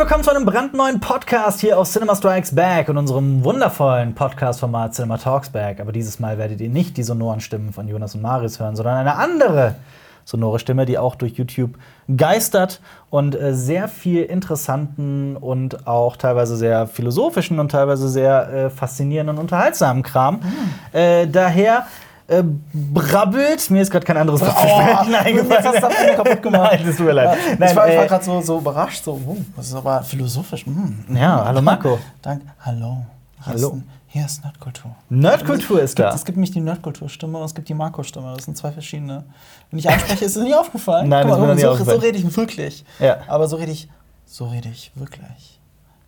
willkommen zu einem brandneuen Podcast hier auf Cinema Strikes Back und unserem wundervollen Podcast-Format Cinema Talks Back. Aber dieses Mal werdet ihr nicht die sonoren Stimmen von Jonas und Marius hören, sondern eine andere sonore Stimme, die auch durch YouTube geistert und äh, sehr viel interessanten und auch teilweise sehr philosophischen und teilweise sehr äh, faszinierenden und unterhaltsamen Kram. Äh, daher äh, brabbelt. Mir ist gerade kein anderes Wort zu sprechen eingefallen. Jetzt hast du kaputt gemacht. Nein, das tut mir leid. Ja, Nein, ich war, war äh, gerade so, so überrascht, so, oh, das ist aber philosophisch. Hm. Ja, hallo Marco. Danke. Hallo. Hier Hallo. Ist, hier ist Nerdkultur. Nerdkultur ist Es gibt, da. es gibt nicht die Nerdkultur-Stimme und es gibt die Marco-Stimme. Das sind zwei verschiedene. Wenn ich anspreche, ist es nicht aufgefallen. Nein, Guck das ist mir mal, so, so rede ich wirklich. Ja. Aber so rede ich, so rede ich wirklich.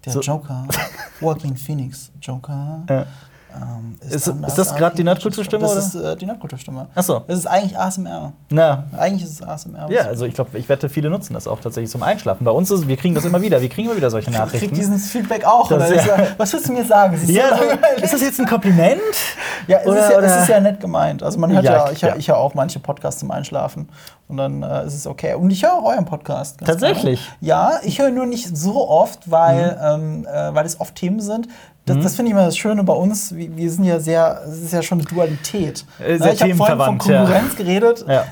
Der So- Joker, Joaquin Phoenix, Joker. Ja. Ähm, Ist- anders ist das grad die Nerdkulturstimme, Das ist äh, die Nerdkulturstimme. Ach so. Das ist eigentlich ASMR. Na, Eigentlich ist es ASMR. ja, also ich glaube, ich wette, viele nutzen das auch tatsächlich zum Einschlafen. Bei uns ist, wir kriegen das immer wieder. Wir kriegen immer wieder solche Ich krieg Nachrichten. dieses Feedback auch. Das-? Ich ja. sag, was willst du mir sagen? Ist Ja, so so, langweilig. ist das jetzt ein Kompliment? Ja, es, Oder- ist ja, es ist ja nett gemeint. Also man hört Ja, ich, ich höre auch manche Podcasts zum Einschlafen und dann äh, ist es okay. Und ich höre auch euren Podcast. Tatsächlich? gerne. Ja, ich höre nur nicht so oft, weil, ähm, äh, weil es oft Themen sind. Das, das finde ich immer das Schöne bei uns. Wir, wir sind ja sehr, es ist ja schon eine Dualität. Äh, sehr ich habe vorhin von themenverwandt, ja. Konkurrenz geredet. Ja.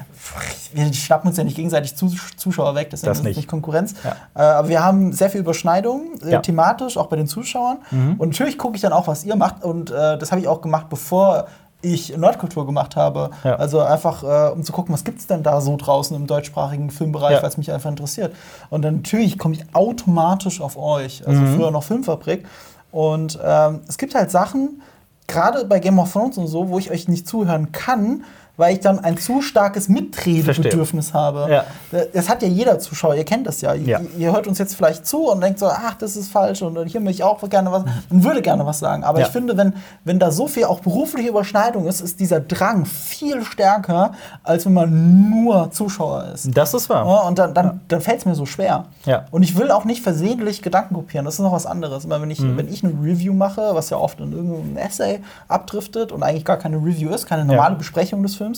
Wir schnappen uns ja nicht gegenseitig Zus Zuschauer weg, deswegen Das ist nicht. nicht Konkurrenz. Ja. Äh, aber wir haben sehr viel Überschneidung, äh. Mhm. thematisch, auch bei den Zuschauern. Und natürlich gucke ich dann auch, was ihr macht. Und äh, das habe ich auch gemacht, bevor ich Nerdkultur gemacht habe. Ja. Also einfach, äh, um zu gucken, was gibt es denn da so draußen im deutschsprachigen Filmbereich, Ja. weil es mich einfach interessiert. Und dann natürlich komme ich automatisch auf euch. Also Mhm. früher noch Filmfabrik. Und ähm, es gibt halt Sachen, gerade bei Game of Thrones und so, wo ich euch nicht zuhören kann, weil ich dann ein zu starkes Mitredebedürfnis habe. Ja. Das hat ja jeder Zuschauer, ihr kennt das ja. Ja. Ihr, hört uns jetzt vielleicht zu und denkt so, ach, das ist falsch und hier möchte ich auch gerne was und würde gerne was sagen. Aber Ja. ich finde, wenn, wenn da so viel auch berufliche Überschneidung ist, ist dieser Drang viel stärker, als wenn man nur Zuschauer ist. Das ist wahr. Und dann, dann, dann fällt es mir so schwer. Ja. Und ich will auch nicht versehentlich Gedanken kopieren. Das ist noch was anderes. Immer wenn ich, Mhm. wenn ich eine Review mache, was ja oft in irgendeinem Essay abdriftet und eigentlich gar keine Review ist, keine normale. Besprechung des Films,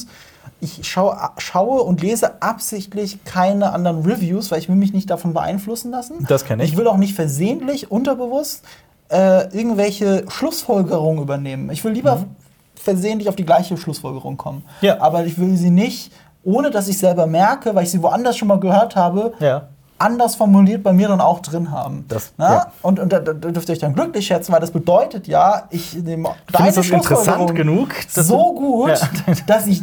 ich schaue, schaue und lese absichtlich keine anderen Reviews, weil ich will mich nicht davon beeinflussen lassen. Das kenn ich. Ich will auch nicht versehentlich, unterbewusst äh, irgendwelche Schlussfolgerungen übernehmen. Ich will lieber versehentlich auf die gleiche Schlussfolgerung kommen. Mhm. Ja. Aber ich will sie nicht, ohne dass ich selber merke, weil ich sie woanders schon mal gehört habe, Ja. Anders formuliert bei mir dann auch drin haben. Das- ja. Und, und da, da dürft ihr euch dann glücklich schätzen, weil das bedeutet ja, ich nehme du das interessant Schlussfolgerung genug, so gut, Ja. dass ich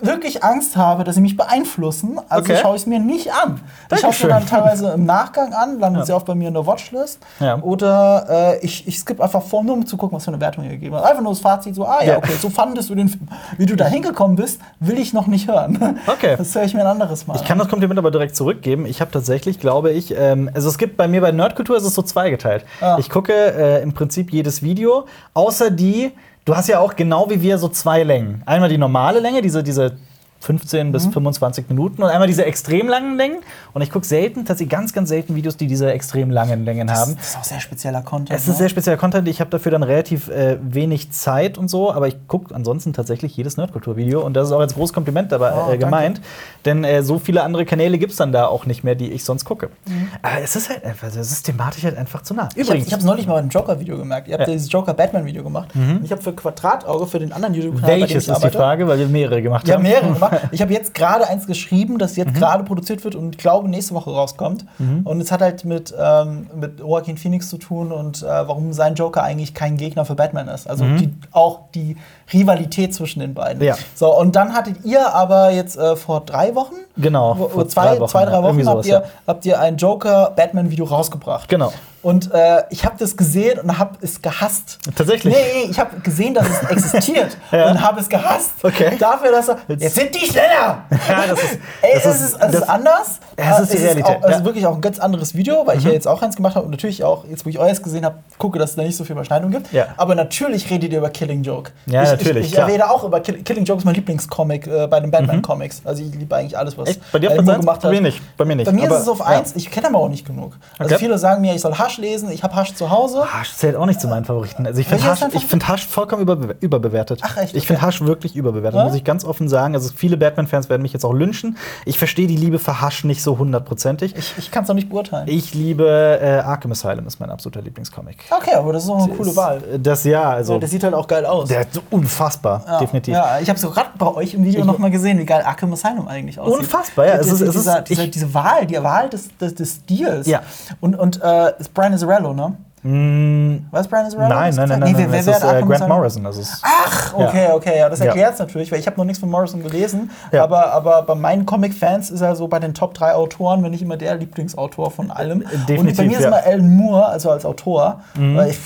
wirklich Angst habe, dass sie mich beeinflussen. Also Okay. schaue ich es mir nicht an. Ich schaue es mir dann teilweise im Nachgang an, landet sehr oft bei mir in der Watchlist. Ja. Oder äh, ich, ich skippe einfach vor, nur um zu gucken, was für eine Wertung ihr gegeben hat. Einfach nur das Fazit, so, ah ja, Ja. okay, so fandest du den Film. Wie du da hingekommen bist, will ich noch nicht hören. Okay. Das höre ich mir ein anderes Mal. Ich kann das Kompliment aber direkt zurückgeben. Ich habe tatsächlich, glaube ich, ähm, also es gibt bei mir bei Nerdkultur ist es so zweigeteilt. Ah. Ich gucke äh, im Prinzip jedes Video, außer die. Du hast ja auch genau wie wir so zwei Längen. Einmal die normale Länge, diese diese 15 Mhm. bis 25 Minuten und einmal diese extrem langen Längen. Und ich gucke selten, tatsächlich ganz, ganz selten Videos, die diese extrem langen Längen haben. Das ist auch sehr spezieller Content. Es ist sehr spezieller Content. Ich habe dafür dann relativ äh, wenig Zeit und so, aber ich gucke ansonsten tatsächlich jedes Nerdkultur-Video und das ist auch als großes Kompliment dabei Oh, äh, danke. gemeint. Denn äh, so viele andere Kanäle gibt es dann da auch nicht mehr, die ich sonst gucke. Mhm. Aber es ist halt einfach, es ist thematisch halt einfach zu nah. Ich habe es neulich mal bei einem Joker-Video gemerkt. Ihr habt Ja. Mhm. dieses Joker-Batman-Video gemacht. Und ich habe für Quadratauge, für den anderen YouTube-Kanal, bei dem welches ich ist die arbeite, Frage, weil wir mehrere gemacht haben. haben mehrere gemacht. Ich habe jetzt gerade eins geschrieben, das Mhm. jetzt gerade produziert wird und ich glaube nächste Woche rauskommt. Und es hat halt mit, ähm, mit Joaquin Phoenix zu tun und äh, warum sein Joker eigentlich kein Gegner für Batman ist. Also die, auch die Rivalität zwischen den beiden. Mhm. Ja. So, und dann hattet ihr aber jetzt äh, vor drei Wochen, Genau, wo- vor zwei, drei Wochen, zwei, drei ja, Wochen irgendwie habt, sowas, ihr, ja. habt ihr ein Joker-Batman-Video rausgebracht. Genau. Und äh, ich habe das gesehen und habe es gehasst. Tatsächlich? Nee, nee, ich habe gesehen, dass es existiert Ja. und habe es gehasst. Okay. Dafür, dass er. Jetzt sind die schneller! Ja, das ist- Ey, das es ist- ist, es ist das- anders. Ja, es ist die Realität, Auch, es ja. Mhm. ist wirklich auch ein ganz anderes Video, weil ich ja jetzt auch eins gemacht habe und natürlich auch, jetzt wo ich euers gesehen habe, gucke, dass es da nicht so viel Überschneidung gibt. Ja. Aber natürlich redet ihr über Killing Joke. Ja, ich, natürlich, Ich, ich. Mhm. erwähne auch über Kill, Killing Joke, ist mein Lieblingscomic äh, bei den Batman-Comics. Also ich liebe eigentlich alles, was Echt? Bei dir auf Moore eins? Bei mir nicht. Bei mir nicht. Bei mir Aber- ist es auf ja. eins. Ich kenne aber auch nicht genug. Also Okay. viele sagen mir, ich soll Hasch lesen. Ich habe Hasch zu Hause. Hasch zählt auch nicht zu meinen Favoriten. Also ich finde Hasch, ich find Hasch vollkommen überbe überbewertet. Ach, echt? Ich finde. Hasch wirklich überbewertet, Ja? muss ich ganz offen sagen. Also viele Batman-Fans werden mich jetzt auch lynchen. Ich verstehe die Liebe für Hasch nicht so hundertprozentig. Ich, ich kann es noch nicht beurteilen. Ich liebe äh, Arkham Asylum, ist mein absoluter Lieblingscomic. okay, aber das ist auch eine coole Ist, Wahl. äh, Das ja, also Ja, der sieht halt auch geil aus. der ist unfassbar, ja. definitiv. Ja, ich habe so gerade bei euch im Video noch mal gesehen, wie geil Arkham Asylum eigentlich aussieht. Unfassbar, ja. Es ist- es ist- dieser, diese Wahl, die Wahl des, des, des Stils. Ja. Und, und äh, ist Brian Azzarello, ne? Mm, Was Brian Azzarello? nein, nein, nein, nein, Nee, nein, wer, das wer ist äh, Grant? Morrison. Das ist, Ach, okay, okay, ja, das erklärt es natürlich, weil ich habe noch nichts von Morrison gelesen. Aber, aber bei meinen Comic-Fans ist er so bei den Top 3 Autoren, wenn nicht immer der Lieblingsautor von allem. Und Definitiv, bei mir ist. Mhm. immer Alan Moore, also als Autor. Weil ich,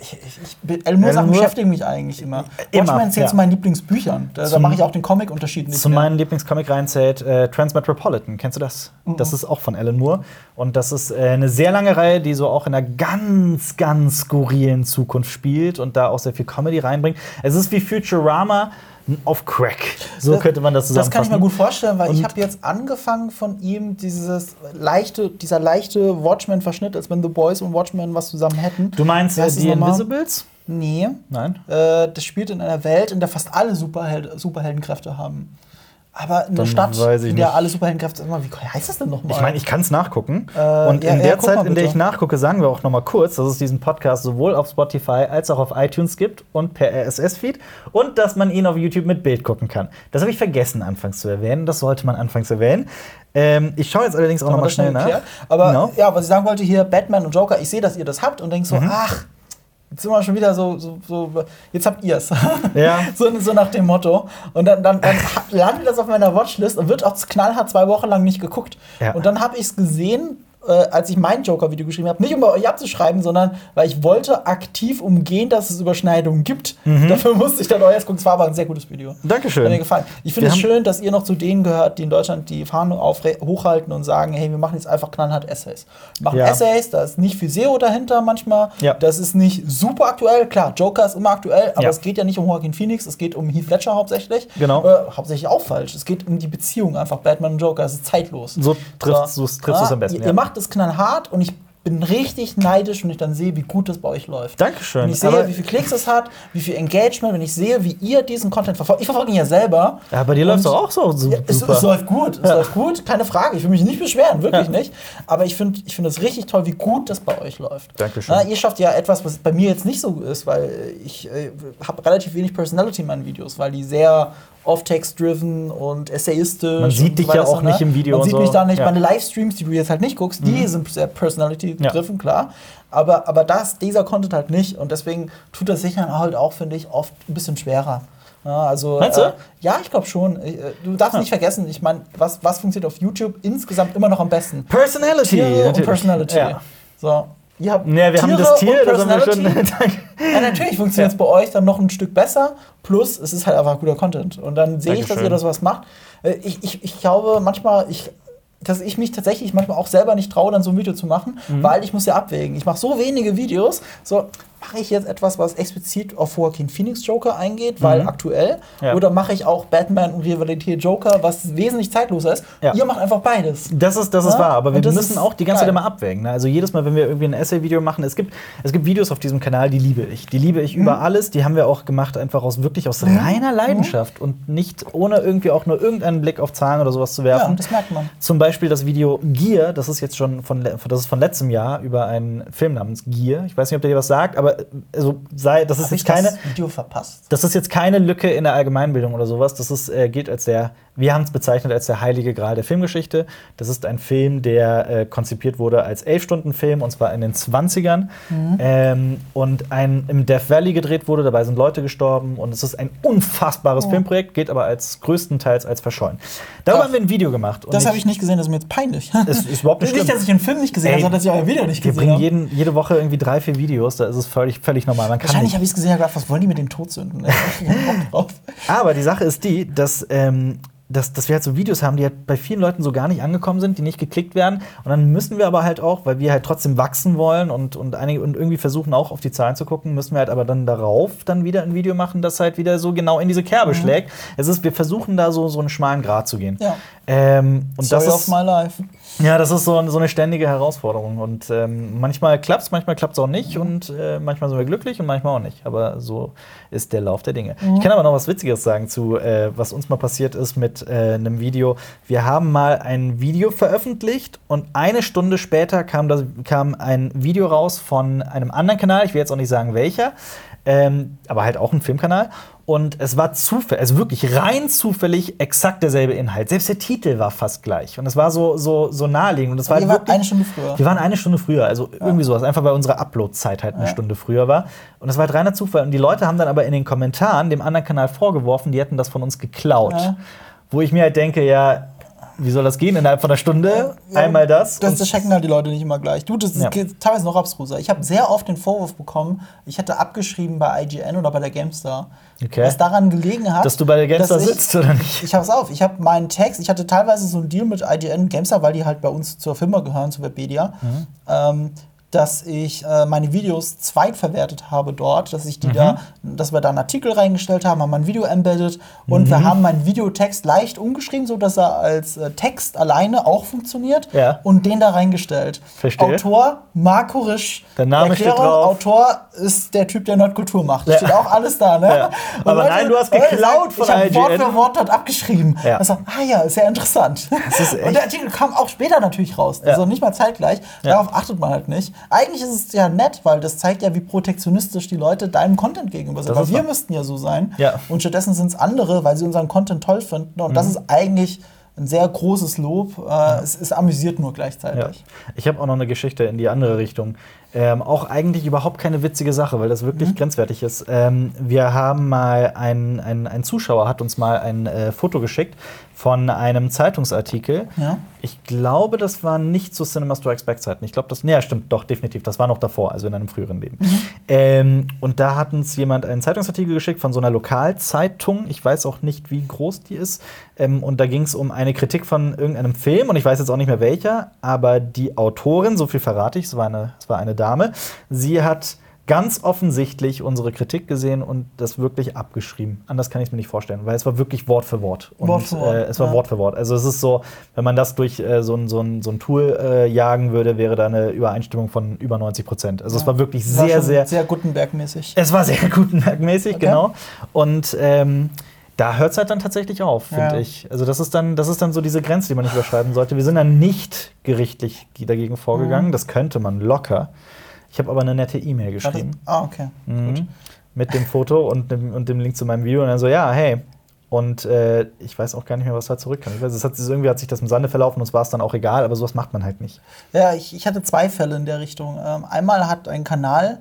ich, ich, Alan Moore Sachen beschäftigen mich eigentlich immer. Immer, Watchmen zählt ja. zu meinen Lieblingsbüchern. Da, da mache ich auch den Comic-Unterschied nicht Zu mehr. meinen Lieblingscomic reinzählt äh, Transmetropolitan. Kennst du das? Mhm. Das ist auch von Alan Moore. Und das ist äh, eine sehr lange Reihe, die so auch in einer ganz, ganz skurrilen Zukunft spielt und da auch sehr viel Comedy reinbringt. Es ist wie Futurama auf Crack. So Das- könnte man das Das zusammenfassen. kann ich mir gut vorstellen, weil ich Und- habe jetzt angefangen von ihm dieses leichte, dieser leichte Watchmen-Verschnitt, als wenn The Boys und Watchmen was zusammen hätten. Du meinst äh, das die? Invisibles? Nee. Nein. Äh, das spielt in einer Welt, in der fast alle Superheld Superheldenkräfte haben. Aber eine Dann Stadt, in der alle Superheldenkräfte immer, wie heißt das denn nochmal? Ich meine, ich kann es nachgucken. Äh, und ja, in ja, der guck Zeit, in der ich nachgucke, sagen wir auch noch mal kurz, dass es diesen Podcast sowohl auf Spotify als auch auf iTunes gibt und per RSS-Feed und dass man ihn auf YouTube mit Bild gucken kann. Das habe ich vergessen anfangs zu erwähnen. Das sollte man anfangs erwähnen. Ähm, ich schaue jetzt allerdings auch Haben noch wir mal das schnell nach. Aber Genau. ja, was ich sagen wollte hier, Batman und Joker, ich sehe, dass ihr das habt und denke so, Mhm. ach, jetzt sind wir schon wieder so, so, so jetzt habt ihr es. Ja. so, so nach dem Motto. Und dann, dann, dann landet das auf meiner Watchlist und wird auch knallhart zwei Wochen lang nicht geguckt. Ja. Und dann habe ich es gesehen, äh, als ich mein Joker-Video geschrieben habe, nicht um bei euch abzuschreiben, sondern weil ich wollte aktiv umgehen, dass es Überschneidungen gibt. Dafür musste ich dann euer gucken. Es war aber ein sehr gutes Video. Mhm. Dankeschön. Hat mir gefallen. Ich finde es schön, dass ihr noch zu denen gehört, die in Deutschland die Fahne aufre- hochhalten und sagen, hey, wir machen jetzt einfach knallhart Essays. Wir machen Ja. Essays, da ist nicht viel SEO dahinter manchmal. Ja. Das ist nicht super aktuell. Klar, Joker ist immer aktuell, aber Ja. es geht ja nicht um Joaquin Phoenix, es geht um Heath Ledger hauptsächlich. Genau. Äh, hauptsächlich auch falsch. Es geht um die Beziehung einfach Batman und Joker. Es ist zeitlos. So trifft's- so triffst du's am besten, Ihr, ihr macht es knallhart und ich bin richtig neidisch, wenn ich dann sehe, wie gut das bei euch läuft. Dankeschön. Wenn ich sehe, Aber- wie viel Klicks es hat, wie viel Engagement, wenn ich sehe, wie ihr diesen Content verfolgt. Ich verfolge ihn ja selber. Ja, bei dir läuft es auch so su- Ja, es, super. es läuft gut, es Ja. läuft gut, keine Frage. Ich will mich nicht beschweren, wirklich Ja. nicht. Aber ich finde ich find es richtig toll, wie gut das bei euch läuft. Dankeschön. Na, ihr schafft ja etwas, was bei mir jetzt nicht so ist, weil ich äh, habe relativ wenig Personality in meinen Videos, weil die sehr off-text-driven und essayistisch. Man sieht dich ja auch ne? nicht im Video Man sieht so. mich da nicht. Ja. Meine Livestreams, die du jetzt halt nicht guckst, die sind sehr personality-driven, Ja. klar. Aber, aber das, dieser Content halt nicht. Und deswegen tut das sich dann halt auch, finde ich, oft ein bisschen schwerer. Ja, also, Meinst du? Äh, ja, ich glaube schon. Äh, Du darfst nicht vergessen, ich meine, was, was funktioniert auf YouTube insgesamt immer noch am besten? Personality. Personality. Ja. So. Ihr habt Ja, wir haben Tiere das Tier, das haben wir schon. Ja, natürlich funktioniert es bei euch dann noch ein Stück besser. Plus, es ist halt einfach guter Content. Und dann sehe ich, dass ihr das was macht. Äh, Ich, ich, ich glaube manchmal, ich, dass ich mich tatsächlich manchmal auch selber nicht traue, dann so ein Video zu machen, Mhm. weil ich muss ja abwägen. Ich mache so wenige Videos. So, mache ich jetzt etwas, was explizit auf Joaquin Phoenix Joker eingeht, weil aktuell? Mhm. Ja. Oder mache ich auch Batman und Rivalität Joker, was wesentlich zeitloser ist? Ja. Ihr macht einfach beides. Das ist, das ist Ja, wahr, aber wir müssen auch die ganze geil. Zeit immer abwägen. Ne? Also jedes Mal, wenn wir irgendwie ein Essay-Video machen, es gibt, es gibt Videos auf diesem Kanal, die liebe ich. Die liebe ich Mhm. über alles. Die haben wir auch gemacht, einfach aus wirklich aus reiner Leidenschaft und nicht ohne irgendwie auch nur irgendeinen Blick auf Zahlen oder sowas zu werfen. Ja, das merkt man. Zum Beispiel das Video Gear, das ist jetzt schon von, das ist von letztem Jahr über einen Film namens Gear. Ich weiß nicht, ob der dir was sagt, aber äh, also sei, das ist Hab jetzt keine. das Video verpasst? Das ist jetzt keine Lücke in der Allgemeinbildung oder sowas. Das ist, äh, gilt als der, wir haben es bezeichnet als der heilige Gral der Filmgeschichte. Das ist ein Film, der äh, konzipiert wurde als Elf-Stunden-Film und zwar in den 20ern. Ähm, und ein im Death Valley gedreht wurde, dabei sind Leute gestorben und es ist ein unfassbares Filmprojekt, geht aber als größtenteils als verschollen. Darüber haben wir ein Video gemacht. Das habe ich nicht gesehen, das ist mir jetzt peinlich. Es ist überhaupt nicht nicht, dass ich den Film nicht gesehen habe, sondern dass ich euer Video nicht Wir gesehen bringen habe. jeden, jede Woche irgendwie drei, vier Videos, da ist es völlig, völlig normal. Man kann Wahrscheinlich habe ich es gesehen und gedacht, was wollen die mit dem Todsünden? Aber die Sache ist die, dass, ähm, dass, dass wir halt so Videos haben, die halt bei vielen Leuten so gar nicht angekommen sind, die nicht geklickt werden. Und dann müssen wir aber halt auch, weil wir halt trotzdem wachsen wollen und, und, einige, und irgendwie versuchen auch auf die Zahlen zu gucken, müssen wir halt aber dann darauf dann wieder ein Video machen, das halt wieder so genau in diese Kerbe schlägt. Es ist, wir versuchen da so, so einen schmalen Grat zu gehen. Ja. Ähm, und Story das of ist, my life. Ja, das ist so, so eine ständige Herausforderung. Und ähm, manchmal klappt es, manchmal klappt es auch nicht. Und äh, manchmal sind wir glücklich und manchmal auch nicht. Aber so ist der Lauf der Dinge. Ich kann aber noch was Witziges sagen zu, äh, was uns mal passiert ist mit äh, einem Video. Wir haben mal ein Video veröffentlicht und eine Stunde später kam, das, kam ein Video raus von einem anderen Kanal. Ich will jetzt auch nicht sagen welcher. Ähm, aber halt auch ein Filmkanal. Und es war zufällig, also wirklich rein zufällig exakt derselbe Inhalt. Selbst der Titel war fast gleich. Und es war so, so, so naheliegend. Und es war wart wirklich, eine Stunde früher. wir waren eine Stunde früher, also irgendwie sowas, einfach weil unsere Upload-Zeit halt eine Ja. Stunde früher war. Und das war halt reiner Zufall. Und die Leute haben dann aber in den Kommentaren dem anderen Kanal vorgeworfen, die hätten das von uns geklaut. Ja. Wo ich mir halt denke, ja, wie soll das gehen innerhalb von einer Stunde? Ja, Einmal das. Das, das checken halt die Leute nicht immer gleich. Du, das Ja. geht teilweise noch abstruser. Ich habe sehr oft den Vorwurf bekommen, ich hätte abgeschrieben bei IGN oder bei der GameStar. Okay. Was daran gelegen hat, dass du bei der GameStar ich- sitzt, oder nicht? Ich hab's auf. Ich habe meinen Text, ich hatte teilweise so einen Deal mit IGN GameStar, weil die halt bei uns zur Firma gehören, zu Webedia, Mhm. ähm, dass ich äh, meine Videos zweitverwertet habe dort, dass Mhm. ich die da, dass wir da einen Artikel reingestellt haben, haben ein Video embedded und Mhm. wir haben meinen Videotext leicht umgeschrieben, so dass er als äh, Text alleine auch funktioniert Ja. und den da reingestellt. Verstehe. Autor Marco Risch. Der Name steht Erklärung, drauf. Autor ist der Typ, der Nerdkultur macht. Ja. Steht auch alles da, ne? Ja. Und Aber nein, du hast Leute geklaut von ich hab Wort für Wort dort abgeschrieben. Ja. Also, ah ja, ist ja interessant. ist echt- Und der Artikel kam auch später natürlich raus. Also nicht mal zeitgleich. Darauf achtet man halt nicht. Eigentlich ist es ja nett, weil das zeigt ja, wie protektionistisch die Leute deinem Content gegenüber sind. Das Weil wir wahr. müssten ja so sein. Ja. Und stattdessen sind es andere, weil sie unseren Content toll finden. Und das Mhm. ist eigentlich ein sehr großes Lob. Äh, Es ist amüsiert nur Ja. gleichzeitig. Ich habe auch noch eine Geschichte in die andere Richtung. Ähm, auch eigentlich überhaupt keine witzige Sache, weil das Mhm. wirklich grenzwertig ist. Ähm, wir haben mal, ein, ein, ein Zuschauer hat uns mal ein äh, Foto geschickt von einem Zeitungsartikel. Ja. Ich glaube, das war nicht zu Cinema Strikes Back Zeiten. Ich glaube, das, nee, ja, stimmt, doch, definitiv. Das war noch davor, also in einem früheren Leben. Mhm. Ähm, und da hat uns jemand einen Zeitungsartikel geschickt von so einer Lokalzeitung. Ich weiß auch nicht, wie groß die ist. Ähm, und da ging es um eine Kritik von irgendeinem Film und ich weiß jetzt auch nicht mehr welcher, aber die Autorin, so viel verrate ich, es war eine, es war eine Dame, sie hat ganz offensichtlich unsere Kritik gesehen und das wirklich abgeschrieben. Anders kann ich es mir nicht vorstellen, weil es war wirklich Wort für Wort. Und, Wort für Wort, Äh, es war ja. Wort für Wort. Also es ist so, wenn man das durch äh, so, ein, so, ein, so ein Tool äh, jagen würde, wäre da eine Übereinstimmung von über 90 Prozent. Also es war wirklich War sehr, schon sehr, sehr Gutenberg-mäßig. es war sehr gutenbergmäßig, Okay. genau. Und ähm, da hört es halt dann tatsächlich auf, finde Ja. ich. Also das ist, dann, das ist dann so diese Grenze, die man nicht überschreiten sollte. Wir sind dann nicht gerichtlich dagegen vorgegangen. Mhm. Das könnte man locker. Ich habe aber eine nette E-Mail geschrieben. Ah, okay. Gut. Mhm. Mit dem Foto und dem, und dem Link zu meinem Video. Und dann so, ja, hey. Und äh, ich weiß auch gar nicht mehr, was da zurückkam. Ich weiß, es hat, irgendwie hat sich das im Sande verlaufen und es war es dann auch egal, aber sowas macht man halt nicht. Ja, ich, ich hatte zwei Fälle in der Richtung. Ähm, einmal hat ein Kanal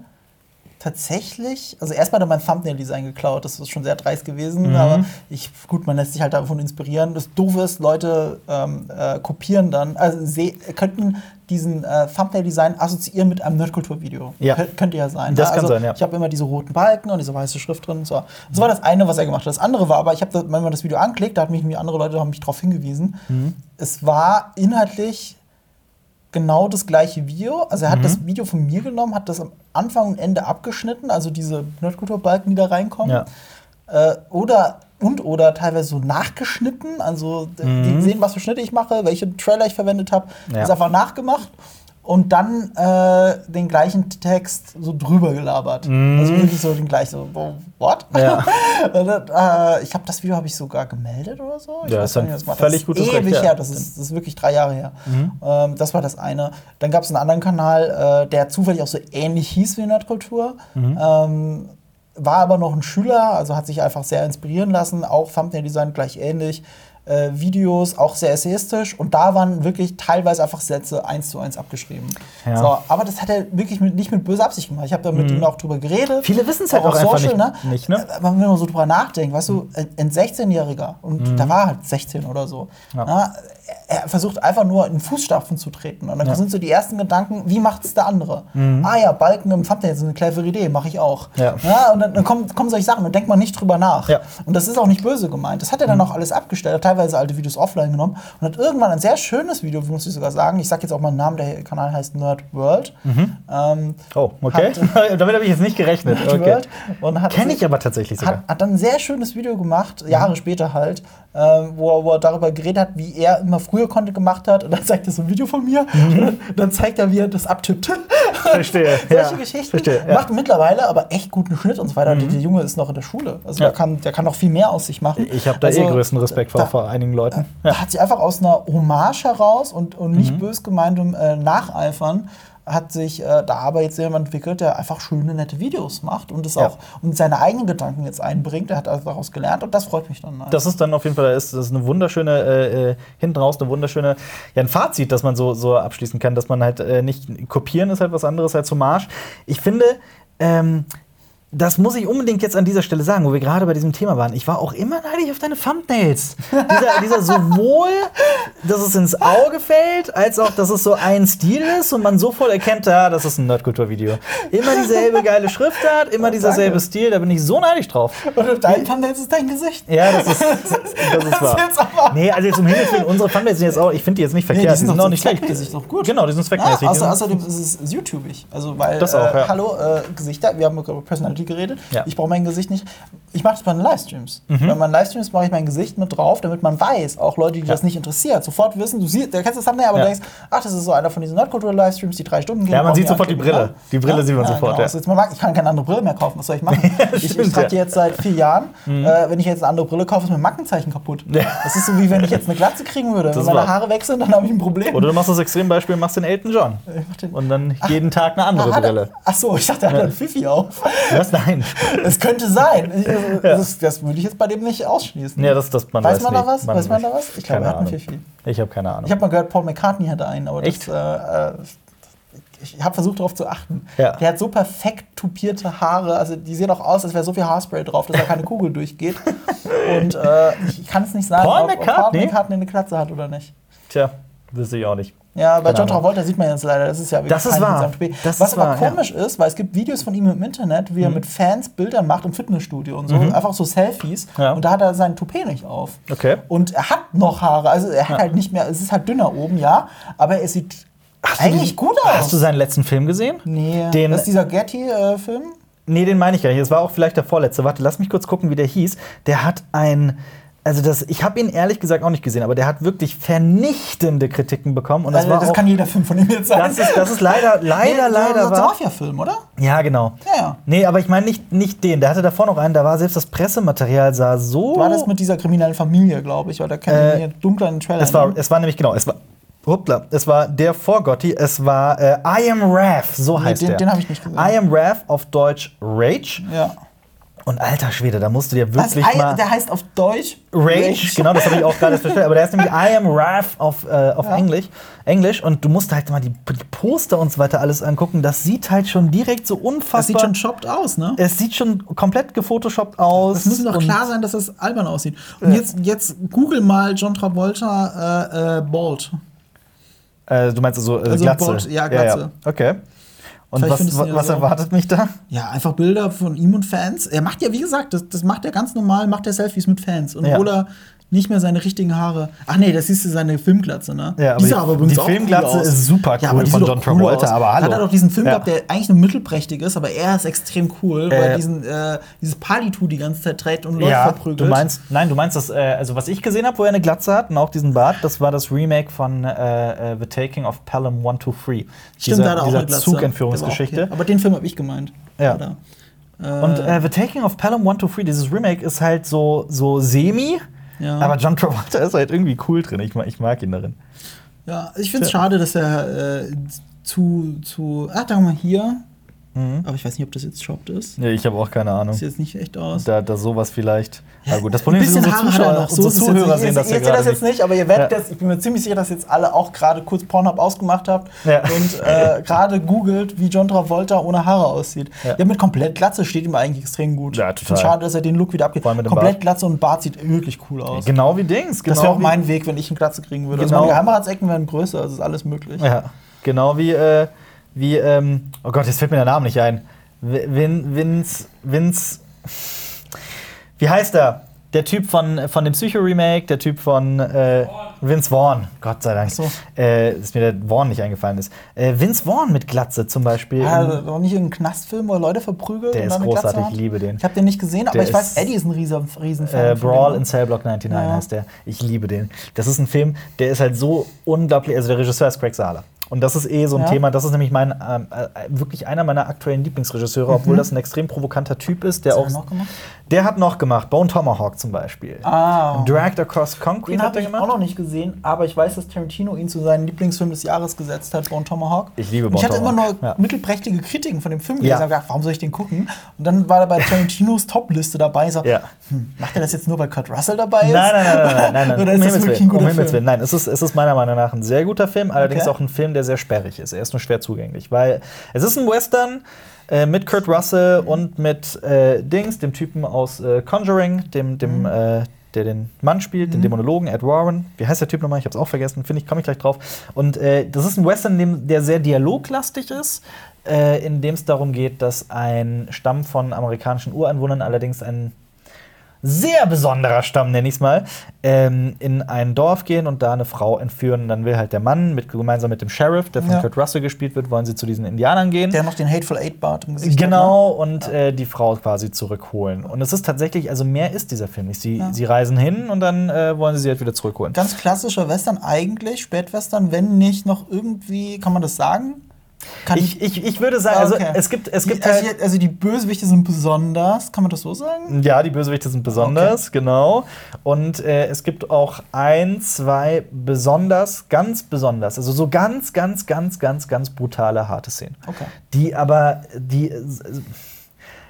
tatsächlich, also erstmal hat er mein Thumbnail-Design geklaut, das ist schon sehr dreist gewesen, Mhm. aber ich, gut, man lässt sich halt davon inspirieren. Das Doofe ist, Leute ähm, äh, kopieren dann, also könnten diesen äh, Thumbnail-Design assoziieren mit einem Nerdkultur-Video. Ja. Kö- Könnte ja sein. Das ne? kann also, sein, ja. Ich habe immer diese roten Balken und diese weiße Schrift drin. So. Das war das eine, was er gemacht hat. Das andere war aber, ich habe, wenn man das Video anklickt, da hat mich andere Leute haben mich darauf hingewiesen. Mhm. Es war inhaltlich genau das gleiche Video. Also er hat Mhm. das Video von mir genommen, hat das am Anfang und Ende abgeschnitten, also diese Nerdkulturbalken, die da reinkommen. Ja. Äh, oder und oder teilweise so nachgeschnitten, also d- die sehen, was für Schnitte ich mache, welche Trailer ich verwendet habe, Mhm. Ja. ist einfach nachgemacht und dann äh, den gleichen Text so drüber gelabert. Also wirklich so den gleichen, so, what? Mhm. Ja. Dann, äh, ich habe das Video habe ich sogar gemeldet oder so. Ich Ja, weiß ein nicht, völlig das ist gutes ewig Recht, ja. her. Das ist, das ist wirklich drei Jahre her. Ähm, das war das eine. Dann gab es einen anderen Kanal, äh, der zufällig auch so ähnlich hieß wie Nerdkultur. Ähm, war aber noch ein Schüler, also hat sich einfach sehr inspirieren lassen. Auch Thumbnail-Design gleich ähnlich. Äh, Videos auch sehr essayistisch und da waren wirklich teilweise einfach Sätze eins zu eins abgeschrieben. Ja. So, aber das hat er wirklich mit, nicht mit böser Absicht gemacht. Ich habe da mit ihm auch drüber geredet. Mhm. Viele wissen's halt auf auch einfach Social, nicht- ne? nicht, ne? Aber wenn man so drüber nachdenkt, weißt du, ein 16-Jähriger, und da war halt 16 oder so, Mhm. Ja. na, er er versucht einfach nur in Fußstapfen zu treten. Und dann Ja. Mhm. sind so die ersten Gedanken, wie macht es der andere? Ah ja, Balken im Thumbnail ist eine clevere Idee, mache ich auch. Ja. und dann, dann kommen, kommen solche Sachen und denkt man nicht drüber nach. Ja. Mhm. Und das ist auch nicht böse gemeint. Das hat er dann auch alles abgestellt, hat teilweise alte Videos offline genommen und hat irgendwann ein sehr schönes Video, muss ich sogar sagen. Ich sag jetzt auch mal einen Namen, der Kanal heißt Nerd World. Ähm, Oh, okay. Damit habe ich jetzt nicht gerechnet. Nerd Okay. World. Hat Kenne ich aber tatsächlich sogar. hat, hat dann ein sehr schönes Video gemacht, Jahre später halt, ähm, wo, wo er darüber geredet hat, wie er immer früher Content gemacht hat. Und dann zeigt er so ein Video von mir. Und dann, zeigt er, wie er das abtippt. Verstehe. Solche ja. Geschichten. Verstehe, ja. Macht mittlerweile aber echt guten Schnitt und so weiter. Der, der Junge ist noch in der Schule. Also Ja. der, kann, der kann noch viel mehr aus sich machen. Ich habe da also, eh größten Respekt vor, da- vor einigen Leuten. Da hat sie einfach aus einer Hommage heraus und, und nicht Mhm. bös gemeintem äh, Nacheifern hat sich äh, da aber jetzt jemand entwickelt, der einfach schöne, nette Videos macht und es Ja. auch und seine eigenen Gedanken jetzt einbringt. Er hat also daraus gelernt und das freut mich dann. Das ist dann auf jeden Fall das ist, das ist eine wunderschöne, äh, äh, hinten raus eine wunderschöne, ja, ein Fazit, das man so, so abschließen kann, dass man halt äh, nicht kopieren ist halt was anderes als Hommage. Ich finde, ähm, das muss ich unbedingt jetzt an dieser Stelle sagen, wo wir gerade bei diesem Thema waren. Ich war auch immer neidisch auf deine Thumbnails. dieser, dieser sowohl, dass es ins Auge fällt, als auch, dass es so ein Stil ist und man sofort erkennt, ja, das ist ein Nerdkultur-Video. Immer dieselbe geile Schriftart, immer dieser danke. selbe Stil, da bin ich so neidisch drauf. und auf deinem Thumbnails ist dein Gesicht. Ja, das ist, das ist wahr. jetzt aber- Nee, also jetzt um Himmels Willen, unsere Thumbnails sind jetzt auch, ich finde die jetzt nicht Nee, verkehrt, die sind auch doch nicht so schlecht. zweckmäßig doch gut. Genau, die sind Ja, zweckmäßig. außer, Die außerdem ist es YouTubig. Also, weil, Das auch, äh, ja. hallo, äh, Gesichter, wir haben über Personality geredet. Ja. Ich brauche mein Gesicht nicht. Ich mache das bei den Livestreams. Mhm. Bei meinen Livestreams mache ich mein Gesicht mit drauf, damit man weiß, auch Leute, die das nicht interessiert, sofort wissen, du siehst, da kennst du das Thumbnail, aber Ja. du denkst, ach, das ist so einer von diesen Nerdkultur-Livestreams, die drei Stunden gehen. Ja, man sieht sofort die Brille. ja. Die Brille sieht man sofort, Genau. ja. Also jetzt mag- ich kann keine andere Brille mehr kaufen, was soll ich machen? ich ich trage ja. die jetzt seit vier Jahren. Äh, wenn ich jetzt eine andere Brille kaufe, ist mein Mackenzeichen kaputt. Ja. Das ist so, wie wenn ich jetzt eine Glatze kriegen würde. Das wenn meine Haare wechseln, dann habe ich ein Problem. Oder du machst das Extrembeispiel, machst den Elton John. den- Und dann jeden Tag eine andere er- Brille. Ach so, ich dachte, er hat einen Fifi auf. Was? Nein. Es könnte sein. Ich, also, das, das würde ich jetzt bei dem nicht ausschließen. Ja, das, das man weiß weiß man nie. da was? weiß man da was? Ich glaube, er hat einen. Fifi. Ich habe keine Ahnung. Ich habe mal gehört, Paul McCartney hatte einen, aber Echt? das. Äh, äh, ich habe versucht, darauf zu achten. Ja. Der hat so perfekt tupierte Haare, also die sehen auch aus, als wäre so viel Haarspray drauf, dass da keine Kugel durchgeht. Und äh, ich, kann es nicht sagen, Paul ob, ob McCartney? Paul McCartney eine Glatze hat oder nicht. Tja, wüsste ich auch nicht. Ja, bei John. Travolta sieht man jetzt leider, das ist ja wirklich Das ist wahr. mit seinem Toupet. Das Was ist aber wahr, ja. Mhm. komisch ist, weil es gibt Videos von ihm im Internet, wie er mit Fans Bilder macht im Fitnessstudio und so, einfach so Selfies. Ja. Und da hat er sein Toupet nicht auf. Okay. Und er hat noch Haare, also er hat halt nicht mehr, es ist halt dünner oben, ja, aber er sieht Hast eigentlich die- gut aus. Hast du seinen letzten Film gesehen? nee, Den, das ist dieser Getty-Film. nee, den meine ich gar nicht. Das war auch vielleicht der vorletzte. Warte, lass mich kurz gucken, wie der hieß. Der hat ein. Also das, ich habe ihn ehrlich gesagt auch nicht gesehen, aber der hat wirklich vernichtende Kritiken bekommen. Und das Also, war das auch, kann jeder Film von ihm jetzt sein. das ist, das ist leider, leider, Nee, leider so ein wahr. Mafia-Film, oder? Ja, genau. Ja, ja. Nee, aber ich meine nicht, nicht den. Der hatte davor noch einen, da war selbst das Pressematerial sah so. War das mit dieser kriminellen Familie, glaube ich, kennt Äh, in den Trailer. es war, es war nämlich genau, es war. Hoppla, es war der vor Gotti, es war äh, I Am Wrath, so Nee, heißt den- der. den hab ich nicht gesehen. I Am Wrath auf Deutsch Rage. Ja. Und alter Schwede, da musst du dir Was, wirklich I- mal. der heißt auf Deutsch Rage, genau, das habe ich auch gerade erst verstanden. Aber der ist nämlich I Am Wrath auf, äh, auf Englisch, Englisch. Und du musst halt mal die, die Poster und so weiter alles angucken. Das sieht halt schon direkt so unfassbar. Das sieht schon shoppt aus, ne? es sieht schon komplett gefotoshoppt aus. Es muss doch klar sein, dass das albern aussieht. Und jetzt, jetzt google mal John Travolta äh, äh, Bald. Äh, du meinst also, äh, Also Glatze? Bord, ja, Glatze. Okay. Und Vielleicht was, was, erwartet mich da? Ja, einfach Bilder von ihm und Fans. Er macht ja, wie gesagt, das, das macht er ganz normal, macht er Selfies mit Fans. Und Ja. obwohl er nicht mehr seine richtigen Haare. Ach nee, das ist seine Filmglatze, ne? Ja, aber die aber übrigens die auch Filmglatze cool ist super ja, cool die von John cool Travolta, aber hallo. Hat er doch diesen Film Ja. gehabt, der eigentlich nur mittelprächtig ist, aber er ist extrem cool, weil Äh, er diesen, äh, dieses Palitu die ganze Zeit trägt und Leute Ja, verprügelt. du meinst, nein, du meinst das, äh, also was ich gesehen habe, wo er eine Glatze hat und auch diesen Bart, das war das Remake von äh, äh, The Taking of Pelham 123. Stimmt, da hat er auch dieser eine Glatze. Zugentführungsgeschichte. Okay. Aber den Film habe ich gemeint. Ja. Und äh, The Taking of Pelham 123, dieses Remake ist halt so, so semi, Ja. aber John Travolta ist halt irgendwie cool drin. Ich, mag- ich mag ihn darin. Ja, ich finde es schade, dass er äh, zu, zu. Ach, da mal hier. Mhm. Aber ich weiß nicht, ob das jetzt shoppt ist. Ja, ich habe auch keine Ahnung. Sieht jetzt nicht echt aus. Da, da sowas vielleicht. Na gut, das Problem ist, unsere Haare er Zuschauer, noch. So unsere jetzt Zuhörer nicht. sehen Ihr- das ja ihr seht gerade das jetzt nicht. aber ihr werdet Ja. das, ich bin mir ziemlich sicher, dass jetzt alle auch gerade kurz Pornhub ausgemacht habt Ja. und äh, gerade googelt, wie John Travolta ohne Haare aussieht. Ja. Ja, mit komplett Glatze steht ihm eigentlich extrem gut. Ja, total. schade, dass er den Look wieder abgeht. Komplett Bart. Glatze und Bart sieht wirklich cool aus. Genau wie Dings. Genau das wäre auch mein Weg, wenn ich eine Glatze kriegen würde. Genau. Also meine Geheimratsecken wären größer, also ist alles möglich. Ja, genau wie, äh, wie ähm, oh Gott, jetzt fällt mir der Name nicht ein. Vin, Vince, Vince, wie heißt er? Der Typ von, von dem Psycho-Remake, der Typ von, äh, Vince Vaughn, Gott sei Dank. So. Äh, dass mir der Vaughn nicht eingefallen ist. Äh, Vince Vaughn mit Glatze zum Beispiel. Ja, also noch nicht irgendein Knastfilm, wo er Leute verprügelt Der ist großartig, ich liebe den. Ich habe den nicht gesehen, aber Der ich weiß, Eddie ist ein riesen, riesen Fan. Äh, Brawl in ne? Cell Block 99 Ja. heißt der. Ich liebe den. Das ist ein Film, der ist halt so unglaublich. Also der Regisseur ist Craig Sala. Und das ist eh so ein Ja. Thema. Das ist nämlich mein ähm, äh, wirklich einer meiner aktuellen Lieblingsregisseure, obwohl das ein extrem provokanter Typ ist, der Mhm. Was auch. hat er noch gemacht? Der hat noch gemacht Bone Tomahawk zum Beispiel. Ah. Dragged Across Concrete Den hat er ich gemacht. auch noch nicht gesehen, aber ich weiß, dass Tarantino ihn zu seinem Lieblingsfilm des Jahres gesetzt hat, Bone Tomahawk. Ich liebe Und Ich Bone hatte immer nur Tomahawk, ja. mittelprächtige Kritiken von dem Film Ja. gelesen. Ich hab gedacht, warum soll ich den gucken? Und dann war er bei Tarantinos Top-Liste dabei. Ich So, Ja. hm, macht er das jetzt nur, weil Kurt Russell dabei ist? Nein, nein, nein, nein, nein, nein, nein. Oder um ist das Himmels wirklich ein guter um Himmels Film? Willen. Nein, es ist, es ist meiner Meinung nach ein sehr guter Film, allerdings Okay. auch ein Film, der sehr sperrig ist. Er ist nur schwer zugänglich, weil es ist ein Western äh, mit Kurt Russell und mit äh, Dings, dem Typen aus äh, Conjuring, dem, dem Mhm. äh, der den Mann spielt, den Dämonologen, Ed Warren. Wie heißt der Typ nochmal? Ich hab's auch vergessen. Finde ich, komme ich gleich drauf. Und äh, das ist ein Western, der sehr dialoglastig ist, in dem es darum geht, dass ein Stamm von amerikanischen Ureinwohnern, allerdings ein sehr besonderer Stamm, nenne ich es mal, ähm, in ein Dorf gehen und da eine Frau entführen. Und dann will halt der Mann mit, gemeinsam mit dem Sheriff, der von Ja. Kurt Russell gespielt wird, wollen sie zu diesen Indianern gehen. Der noch den Hateful Eight Bart im Gesicht Genau, und äh, die Frau quasi zurückholen. Und es ist tatsächlich, also mehr ist dieser Film nicht. Sie, Ja. sie reisen hin und dann äh, wollen sie sie halt wieder zurückholen. Hat, ne? Ganz klassischer Western eigentlich, Spätwestern, wenn nicht noch irgendwie, kann man das sagen? Kann Ich, ich, ich würde sagen, Ah, also okay. es gibt, es gibt also, halt, die- also die Bösewichte sind besonders, kann man das so sagen? Ja, die Bösewichte sind besonders, genau. Und äh, es gibt auch ein, zwei besonders, ganz besonders, also so ganz, ganz, ganz, ganz, ganz brutale, harte Szenen. Okay. Die aber, die,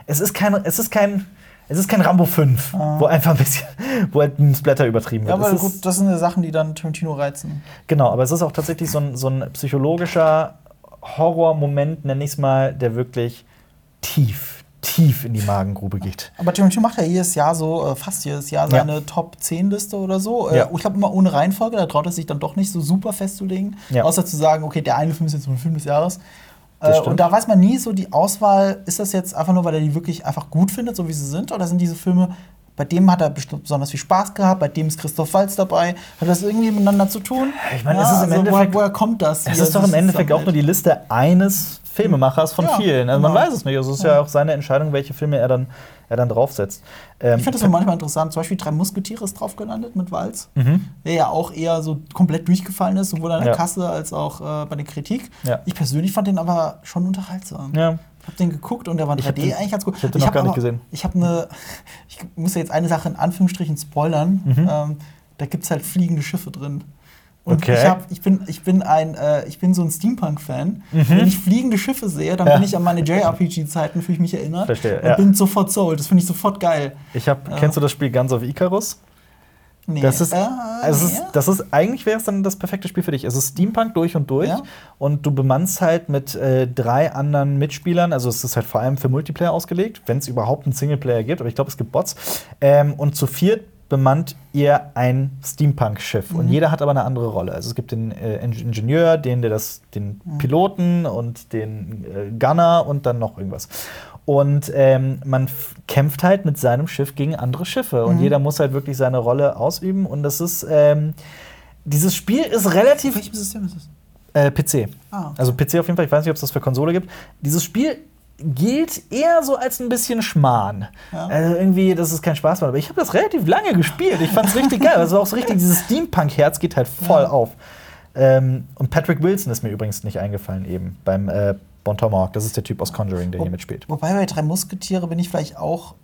es ist kein, es ist kein, es ist kein Rambo 5, wo einfach ein bisschen, wo halt ein Splatter übertrieben Ah. Ja, wird. aber gut, das sind ja Sachen, die dann Tarantino reizen. Genau, aber es ist auch tatsächlich so ein, so ein psychologischer Horrormoment, nenne ich es mal, der wirklich tief, tief in die Magengrube geht. Aber Tarantino macht ja jedes Jahr so, äh, fast jedes Jahr Ja. seine Top-10-Liste oder so. Äh, Ja. Ich glaube immer ohne Reihenfolge, da traut er sich dann doch nicht so super festzulegen. Ja. Außer zu sagen, okay, der eine Film ist jetzt ein Film des Jahres. Äh, und da weiß man nie so die Auswahl, ist das jetzt einfach nur, weil er die wirklich einfach gut findet, so wie sie sind, oder sind diese Filme, bei dem hat er besonders viel Spaß gehabt, bei dem ist Christoph Waltz dabei. Hat das irgendwie miteinander zu tun? Ich meine, es ist im Endeffekt- woher, woher kommt das? Es ist doch im Endeffekt auch nur die Liste eines Filmemachers von Ja, vielen. Also man genau. weiß es nicht. Also es ist ja. auch seine Entscheidung, welche Filme er dann, er dann draufsetzt. Ähm, Ich finde das auch manchmal interessant. Zum Beispiel Drei Musketiere ist drauf gelandet mit Walz, Mhm. der ja auch eher so komplett durchgefallen ist, sowohl an der Ja. Kasse als auch äh, bei der Kritik. Ja. Ich persönlich fand den aber schon unterhaltsam. Habe den geguckt und der war in Ich hab 3D den- eigentlich ganz gut. ich hab den noch gar nicht gesehen. Ich habe eine, ich muss ja jetzt eine Sache in Anführungsstrichen spoilern. Mhm. Ähm, da gibt es halt fliegende Schiffe drin. Und Okay. ich, hab, ich, bin, ich, bin ein, äh, ich bin so ein Steampunk-Fan. Mhm. Wenn ich fliegende Schiffe sehe, dann Ja. bin ich an meine JRPG-Zeiten, fühle ich mich erinnert. Verstehe, Und ja. bin sofort sold. Das finde ich sofort geil. Ich hab, Kennst du das Spiel Guns of Icarus? Nee. Das ist, äh, es nee. ist, das ist eigentlich wäre es dann das perfekte Spiel für dich. Es ist Steampunk durch und durch Ja. und du bemannst halt mit äh, drei anderen Mitspielern. Also es ist halt vor allem für Multiplayer ausgelegt, wenn es überhaupt einen Singleplayer gibt. Aber ich glaube, es gibt Bots. Ähm, und zu viert bemannt ihr ein Steampunk-Schiff und jeder hat aber eine andere Rolle. Also es gibt den äh, Ing- Ingenieur, den der das, den Piloten und den äh, Gunner und dann noch irgendwas. Und ähm, man kämpft halt mit seinem Schiff gegen andere Schiffe und jeder muss halt wirklich seine Rolle ausüben und das ist ähm, dieses Spiel ist relativ welchem System ist das? äh, PC. Ah, okay. Also PC auf jeden Fall. Ich weiß nicht, ob es das für Konsole gibt. Dieses Spiel gilt eher so als ein bisschen Schmarrn. Ja. Also irgendwie, dass es kein Spaß macht. Aber ich habe das relativ lange gespielt. Ich fand es richtig geil. Also auch so richtig, dieses Steampunk-Herz geht halt voll Ja. auf. Ähm, und Patrick Wilson ist mir übrigens nicht eingefallen eben beim äh, Bon Tomahawk. Das ist der Typ aus Conjuring, der hier mitspielt. Wobei bei Drei Musketiere bin ich vielleicht auch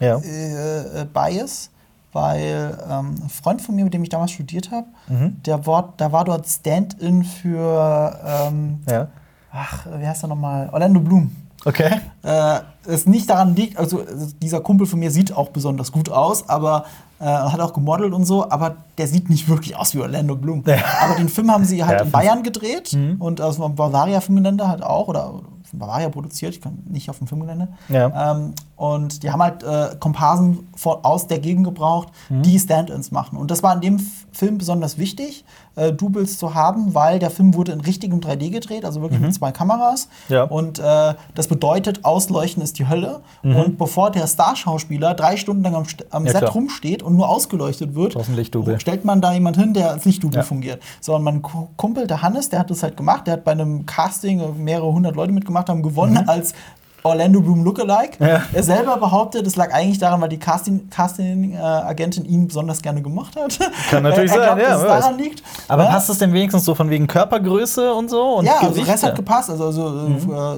Ja. äh, äh, bias, weil ähm, ein Freund von mir, mit dem ich damals studiert habe, Mhm. der, war, der war dort Stand-in für, ähm, Ja. ach, wie heißt er nochmal? Orlando Bloom. Okay. Äh, es nicht daran liegt, also dieser Kumpel von mir sieht auch besonders gut aus, aber äh, hat auch gemodelt und so, aber der sieht nicht wirklich aus wie Orlando Bloom. Ja. Aber den Film haben sie halt Ja, in Bayern gedreht Mhm. und aus dem Bavaria Filmgelände halt auch oder in Bavaria produziert, ich kann nicht auf dem Filmgelände. Ja. Ähm, und die haben halt äh, Komparsen von, aus der Gegend gebraucht, Mhm. die Stand-ins machen. Und das war in dem Film besonders wichtig, äh, Doubles zu haben, weil der Film wurde in richtigem 3D gedreht, also wirklich mit zwei Kameras. Mhm. Ja. Und äh, das bedeutet, Ausleuchten ist die Hölle. Und bevor der Starschauspieler drei Stunden lang am, am Ja, Set klar. rumsteht und nur ausgeleuchtet wird, stellt man da jemand hin, der als Lichtdouble Ja. fungiert. So, und mein Ku- Kumpel, der Hannes, der hat das halt gemacht. Der hat bei einem Casting mehrere hundert Leute mitgemacht, haben gewonnen als Orlando Bloom Lookalike. Mhm. Ja. Er selber behauptet, es lag eigentlich daran, weil die Casting- Casting-Agentin ihn besonders gerne gemocht hat. Kann natürlich er, er sein, glaubt, ja, dass es daran liegt. Aber Ja. passt das denn wenigstens so von wegen Körpergröße und so? Und Ja, also der Rest hat Ja. gepasst. Also, also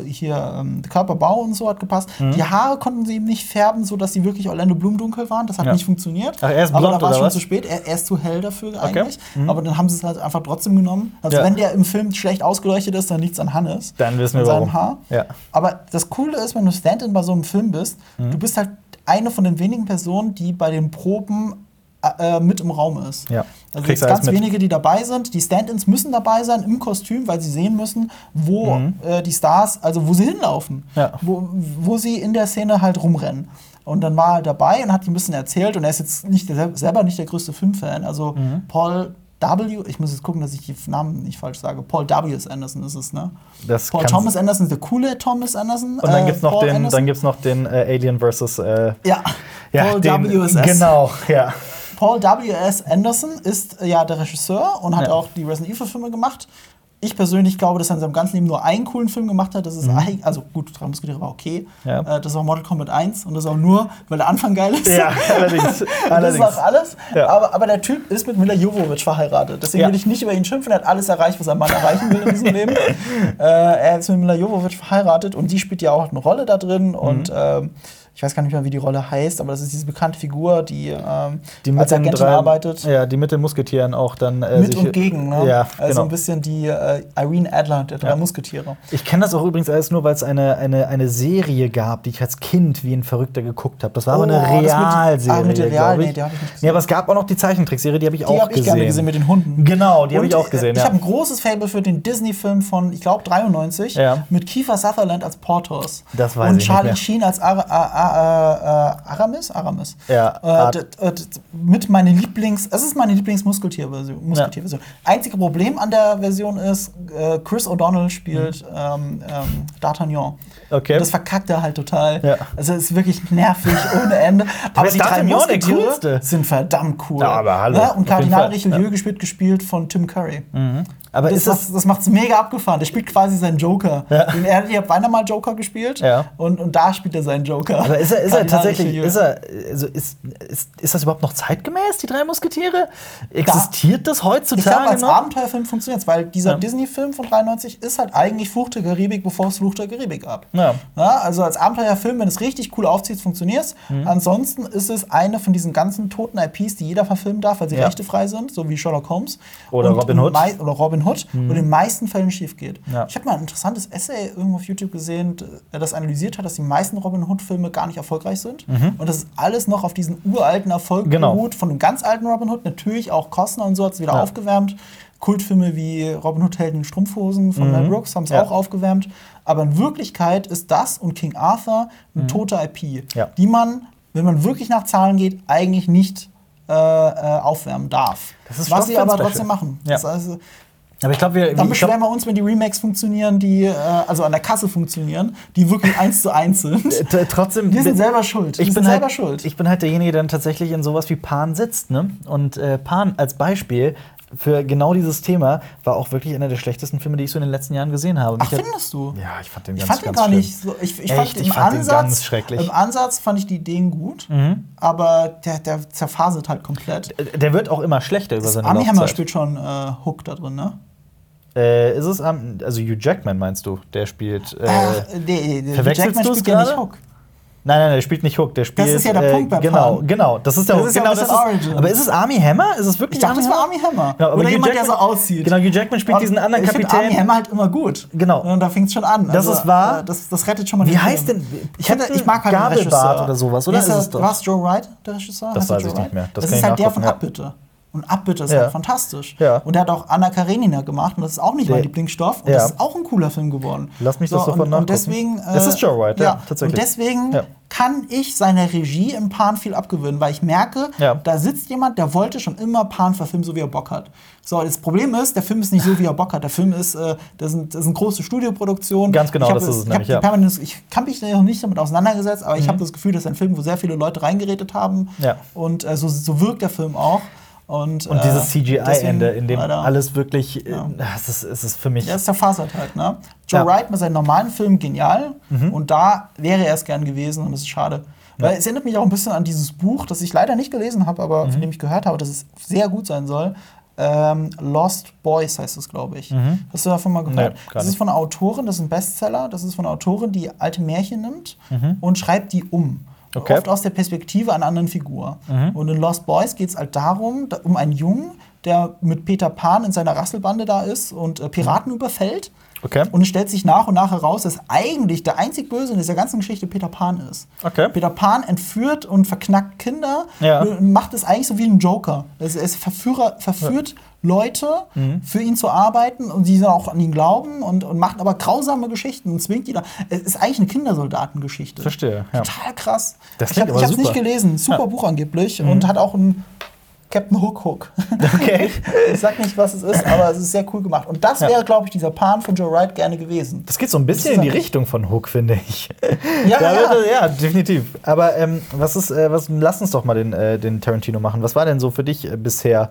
äh, hier ähm, Körperbau und so hat gepasst. Die Haare konnten sie ihm nicht färben, sodass sie wirklich Orlando Bloom dunkel waren. Das hat Ja. nicht funktioniert. Ach, er ist Aber blond da war es schon was? zu spät. Er, er ist zu hell dafür eigentlich. Aber dann haben sie es halt einfach trotzdem genommen. Also Ja. wenn der im Film schlecht ausgeleuchtet ist, dann liegt es an Hannes. Dann wissen wir warum. Haar. Ja. Aber das Coole ist, wenn du Stand-in bei so einem Film bist, Mhm. du bist halt eine von den wenigen Personen, die bei den Proben äh, mit im Raum ist. Ja. Also alles ganz wenige, die dabei sind. Die Stand-ins müssen dabei sein im Kostüm, weil sie sehen müssen, wo Mhm. äh, die Stars, also wo sie hinlaufen, Ja. wo, wo sie in der Szene halt rumrennen. Und dann war er dabei und hat ihm ein bisschen erzählt. Und er ist jetzt nicht der, selber nicht der größte Filmfan. Also Mhm. Paul W., ich muss jetzt gucken, dass ich die Namen nicht falsch sage. Paul W. S. Anderson ist es, ne? Das Paul Thomas Anderson ist der coole Thomas Anderson. Und dann äh, gibt's noch Paul den, Anderson. dann gibt's noch den äh, Alien vs. Äh, ja, ja, Paul den, W. S. S. Genau, ja. Paul W.S. Anderson ist äh, ja der Regisseur und hat Ja. auch die Resident Evil-Filme gemacht. Ich persönlich glaube, dass er in seinem ganzen Leben nur einen coolen Film gemacht hat. Das ist eigentlich, also gut, Drei Musketiere war okay. Mhm. Ja. Äh, das war Mortal Kombat 1 und das auch nur, weil der Anfang geil ist. Ja, allerdings. Das ist allerdings. auch alles. Ja. Aber, aber der Typ ist mit Mila Jovovich verheiratet. Deswegen Ja. will ich nicht über ihn schimpfen. Er hat alles erreicht, was ein Mann erreichen will in diesem Leben. Äh, er ist mit Mila Jovovich verheiratet und die spielt ja auch eine Rolle da drin. Mhm. Und ähm, ich weiß gar nicht mehr, wie die Rolle heißt, aber das ist diese bekannte Figur, die, ähm, die mit als Agentin drei, arbeitet. Ja, die mit den Musketieren auch dann. Äh, Mit und gegen, ne? Ja, Also genau. ein bisschen die äh, Irene Adler, der drei Ja. Musketiere. Ich kenne das auch übrigens alles nur, weil es eine, eine, eine Serie gab, die ich als Kind wie ein Verrückter geguckt habe. Das war aber Oh, eine das mit- Realserie. ah, mit der Real- nee, die hab ich nicht gesehen. Aber es gab auch noch die Zeichentrickserie, die habe ich Die auch habe ich gesehen. gerne gesehen mit den Hunden. Genau, die habe Und, ich auch gesehen. Ich ja. habe ein großes Fable für den Disney-Film von, ich glaube, 93 Ja. mit Kiefer Sutherland als Porthos. Das weiß Und ich Charlie nicht Sheen als Ara Aramis? Aramis. Ja, Äh, äh, mit meine Lieblings, es ist meine Lieblings-Musketier-Version. Musketier-Version. Einzige Problem an der Version ist, äh, Chris O'Donnell spielt ähm, ähm, D'Artagnan. Mhm. Okay. Und das verkackt er halt total. Ja. Also es ist wirklich nervig ohne Ende. Aber die drei Musketiere sind verdammt cool. Ja, aber hallo, Ne? auf jeden Und Kardinal. Richelieu Ja. gespielt, gespielt von Tim Curry. Aber Das, ist das, macht, das macht's mega abgefahren. Der spielt quasi seinen Joker. Ja. Den er, ihr habt beinahe mal Joker gespielt. Ja. Und, und da spielt er seinen Joker. aber ist er, ist er tatsächlich, ist er, also ist, ist, ist das überhaupt noch zeitgemäß, die drei Musketiere? Existiert das Ich glaube, heutzutage als noch? Abenteuerfilm funktioniert weil dieser Ja. Disney-Film von 93 ist halt eigentlich Fluch der Karibik, bevor es Fluch der Karibik gab. Ja. Also als Abenteuerfilm, wenn es richtig cool aufzieht, funktioniert es. Mhm. Ansonsten ist es eine von diesen ganzen toten IPs, die jeder verfilmen darf, weil sie rechtefrei sind, so wie Sherlock Holmes. Oder Und Robin Hood. Oder Robin Hood. Und in den meisten Fällen schief geht. Ja. Ich habe mal ein interessantes Essay irgendwo auf YouTube gesehen, äh, das analysiert hat, dass die meisten Robin Hood-Filme gar nicht erfolgreich sind. Und das ist alles noch auf diesen uralten Erfolg Mhm. Genau. beruht, von dem ganz alten Robin Hood. Natürlich auch Costner und so hat es wieder Ja. aufgewärmt. Kultfilme wie Robin Hood Helden in Strumpfhosen von Mel Brooks haben es Mhm. Ja. auch aufgewärmt. Aber in Wirklichkeit ist das und King Arthur eine tote IP, Mhm. Ja. die man, wenn man wirklich nach Zahlen geht, eigentlich nicht äh, äh, aufwärmen darf. Was sie aber trotzdem machen. Ja. Das also, Aber ich glaube, wir. dann ich glaub, beschweren wir uns, wenn die Remakes funktionieren, die äh, also an der Kasse funktionieren, die wirklich eins zu eins sind. t- trotzdem. Wir sind selber schuld. Ich bin, halt, selber schuld. ich bin halt derjenige, der dann tatsächlich in sowas wie Pan sitzt. Ne? Und äh, Pan als Beispiel für genau dieses Thema war auch wirklich einer der schlechtesten Filme, die ich so in den letzten Jahren gesehen habe. Ach, Mich findest du? Ja, ich fand den Ich ganz, fand den ganz gar schlimm. nicht so. Ich, ich Echt? fand, Ich im fand den Ansatz, ganz schrecklich. Mhm. Im Ansatz fand ich die Ideen gut, aber der, der zerfasert halt komplett. Der wird auch immer schlechter über seine Army Hammer Laufzeit. spielt schon äh, Hook da drin, ne? Äh, ist es am, also Hugh Jackman meinst du? Der spielt. Äh, Ach, nee, verwechselst Jackman du's spielt ja gerade? Hook. Nein, nein, der spielt nicht Hook, der spielt. ist ja der äh, Punkt bei Genau, Pan. genau. Das ist der Das ist ja genau, das ist, Origin. Aber ist es Army Hammer? Ist es wirklich Ich dachte, das war Army Hammer. Ja, aber Oder Hugh jemand, der Jackman- so aussieht. Genau, Hugh Jackman spielt Und diesen anderen ich Kapitän. Army Hammer halt immer gut. Genau. Und da fängt es schon an. Das ist wahr. äh, Das, das rettet schon mal Wie den heißt Film. denn- Ich, finde, ich mag halt Gabelbart Regisseur. oder sowas, oder ist er- es doch? War es Joe Wright, der Regisseur? Das Heißt weiß ich nicht mehr. Das Das, ist halt der von. Abbitte. Und Abbitte ist Ja. halt fantastisch. Ja. Und er hat auch Anna Karenina gemacht und das ist auch nicht mein Lieblingsstoff. Und das ist auch ein cooler Film geworden. Lass mich das sofort und, nachgucken. und deswegen. äh, Es ist Joe Wright, ja, tatsächlich. Und deswegen kann ich seiner Regie im Pan viel abgewöhnen, weil ich merke, da sitzt jemand, der wollte schon immer Pan verfilmen, so wie er Bock hat. So, das Problem ist, der Film ist nicht so, wie er Bock hat. Der Film ist, äh, das sind, das sind große Studioproduktionen. Ganz genau, das ist es nämlich, ja. Mhm. ich kann mich noch nicht damit auseinandergesetzt, aber ich habe das Gefühl, das ist ein Film, wo sehr viele Leute reingeredet haben. Ja. Und äh, so, so wirkt der Film auch. Und, Und äh, dieses CGI-Ende, deswegen in dem leider- alles wirklich, äh, Ja. es, ist, es ist für mich. ja, ist der Fasert halt, ne? Joe Ja. Mhm. Wright mit seinen normalen Filmen genial. Und da wäre er es gern gewesen und das ist schade. Weil es erinnert mich auch ein bisschen an dieses Buch, das ich leider nicht gelesen habe, aber Mhm. von dem ich gehört habe, dass es sehr gut sein soll. Ähm, Lost Boys heißt es, glaube ich. Hast du davon mal gehört? Mhm. Nee, das ist von einer Autorin, das ist ein Bestseller. Das ist von einer Autorin, die alte Märchen nimmt und schreibt die um. Mhm. Okay. Mhm. Oft aus der Perspektive einer anderen Figur. Und in Lost Boys geht es halt darum, da, um einen Jungen, der mit Peter Pan in seiner Rasselbande da ist und äh, Piraten überfällt. Okay. Und es stellt sich nach und nach heraus, dass eigentlich der einzig Böse in dieser ganzen Geschichte Peter Pan ist. Okay. Peter Pan entführt und verknackt Kinder Ja. und macht es eigentlich so wie ein Joker. Es, es Verführer, verführt Leute, Mhm. für ihn zu arbeiten und die dann auch an ihn glauben und, und macht aber grausame Geschichten und zwingt die da. Es ist eigentlich eine Kindersoldatengeschichte. Verstehe, ja. Total krass. Das ich habe es nicht gelesen. Super Ja. Buch angeblich und hat auch ein Captain Hook Hook. Okay. ich sag nicht, was es ist, aber es ist sehr cool gemacht. Und das Ja. wäre, glaube ich, dieser Pan von Joe Wright gerne gewesen. Das geht so ein bisschen in die Richtung von Hook, finde ich. Ja, ja. wird- ja definitiv. Aber ähm, was ist, äh, was, lass uns doch mal den, äh, den Tarantino machen. Was war denn so für dich äh, bisher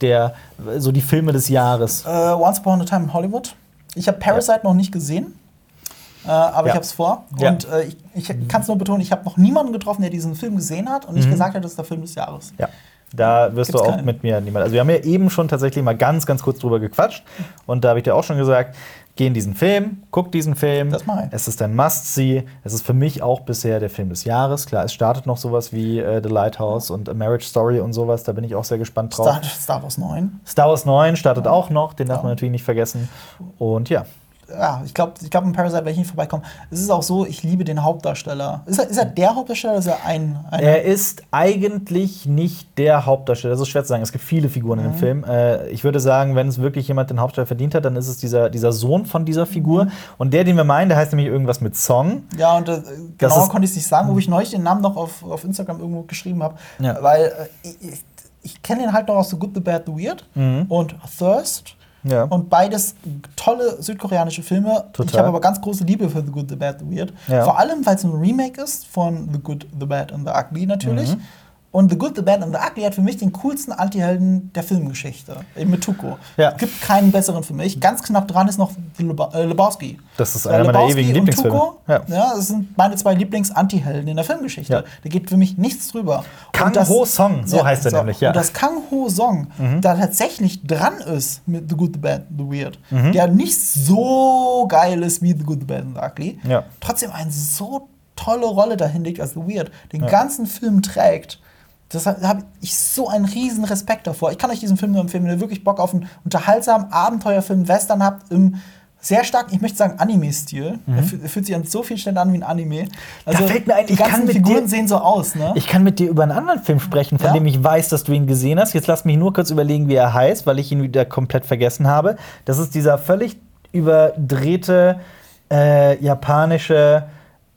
der, so die Filme des Jahres? Äh, Once Upon a Time in Hollywood. Ich habe Parasite noch nicht gesehen. Äh, aber Ja. ich habe es vor. Ja. Und äh, ich, ich kann es nur betonen, ich habe noch niemanden getroffen, der diesen Film gesehen hat und nicht gesagt hat, das ist der Film des Jahres. Ja. Da wirst Gibt's du auch keinen. mit mir niemand. Also wir haben ja eben schon tatsächlich mal ganz, ganz kurz drüber gequatscht. Und da habe ich dir auch schon gesagt, geh in diesen Film, guck diesen Film. Das ich. Es ist ein Must-See. Es ist für mich auch bisher der Film des Jahres. Klar, es startet noch sowas wie äh, The Lighthouse und A Marriage Story und sowas. Da bin ich auch sehr gespannt drauf. Star, Star Wars 9. Star Wars 9 startet auch noch, den darf Ja. man natürlich nicht vergessen. Und ja, Ja, ich glaube, ich glaub, in Parasite werde ich nicht vorbeikommen. Es ist auch so, ich liebe den Hauptdarsteller. Ist er, ist er der Hauptdarsteller oder ist er ein. ein er ist eigentlich nicht der Hauptdarsteller. Das ist schwer zu sagen. Es gibt viele Figuren Mhm. in dem Film. Äh, ich würde sagen, wenn es wirklich jemand den Hauptdarsteller verdient hat, dann ist es dieser, dieser Sohn von dieser Mhm. Figur. Und der, den wir meinen, der heißt nämlich irgendwas mit Song. Ja, und äh, ist- konnte ich es nicht sagen, wo ich neulich den Namen noch auf, auf Instagram irgendwo geschrieben habe. Ja. Weil äh, ich, ich, kenne den halt noch aus The Good, The Bad, The Weird Mhm. und Thirst. Ja. Und beides tolle südkoreanische Filme. Total. Ich habe aber ganz große Liebe für The Good, The Bad, The Weird. Ja. Vor allem, weil es ein Remake ist von The Good, The Bad and The Ugly natürlich. Mhm. Und The Good, The Bad and The Ugly hat für mich den coolsten Antihelden der Filmgeschichte. Eben mit Tuco. Ja. Gibt keinen besseren für mich. Ganz knapp dran ist noch äh, Lebowski. Das ist Weil einer meiner Lebowski ewigen Lieblingsfilme. Tuco, Ja. ja. das sind meine zwei Lieblings-Antihelden in der Filmgeschichte. Ja. Da geht für mich nichts drüber. Kang Ho Song, so heißt er nämlich, ja. Mhm. Und dass Kang Ho Song da tatsächlich dran ist mit The Good, The Bad, The Weird, Mhm. der nicht so geil ist wie The Good, The Bad and The Ugly, trotzdem eine so tolle Rolle dahin legt als The Weird, den ganzen Film trägt. Das habe hab ich so einen riesen Respekt davor. Ich kann euch diesen Film nur empfehlen, wenn ihr wirklich Bock auf einen unterhaltsamen Abenteuerfilm Western habt, im sehr stark, ich möchte sagen, Anime-Stil. Er, fühlt, er fühlt sich an so vielen Stellen an wie ein Anime. Also, fällt mir ein, die ich kann ganzen mit Figuren dir- sehen so aus, ne? Ich kann mit dir über einen anderen Film sprechen, von Ja? dem ich weiß, dass du ihn gesehen hast. Jetzt lass mich nur kurz überlegen, wie er heißt, weil ich ihn wieder komplett vergessen habe. Das ist dieser völlig überdrehte äh, japanische.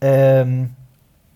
Ähm,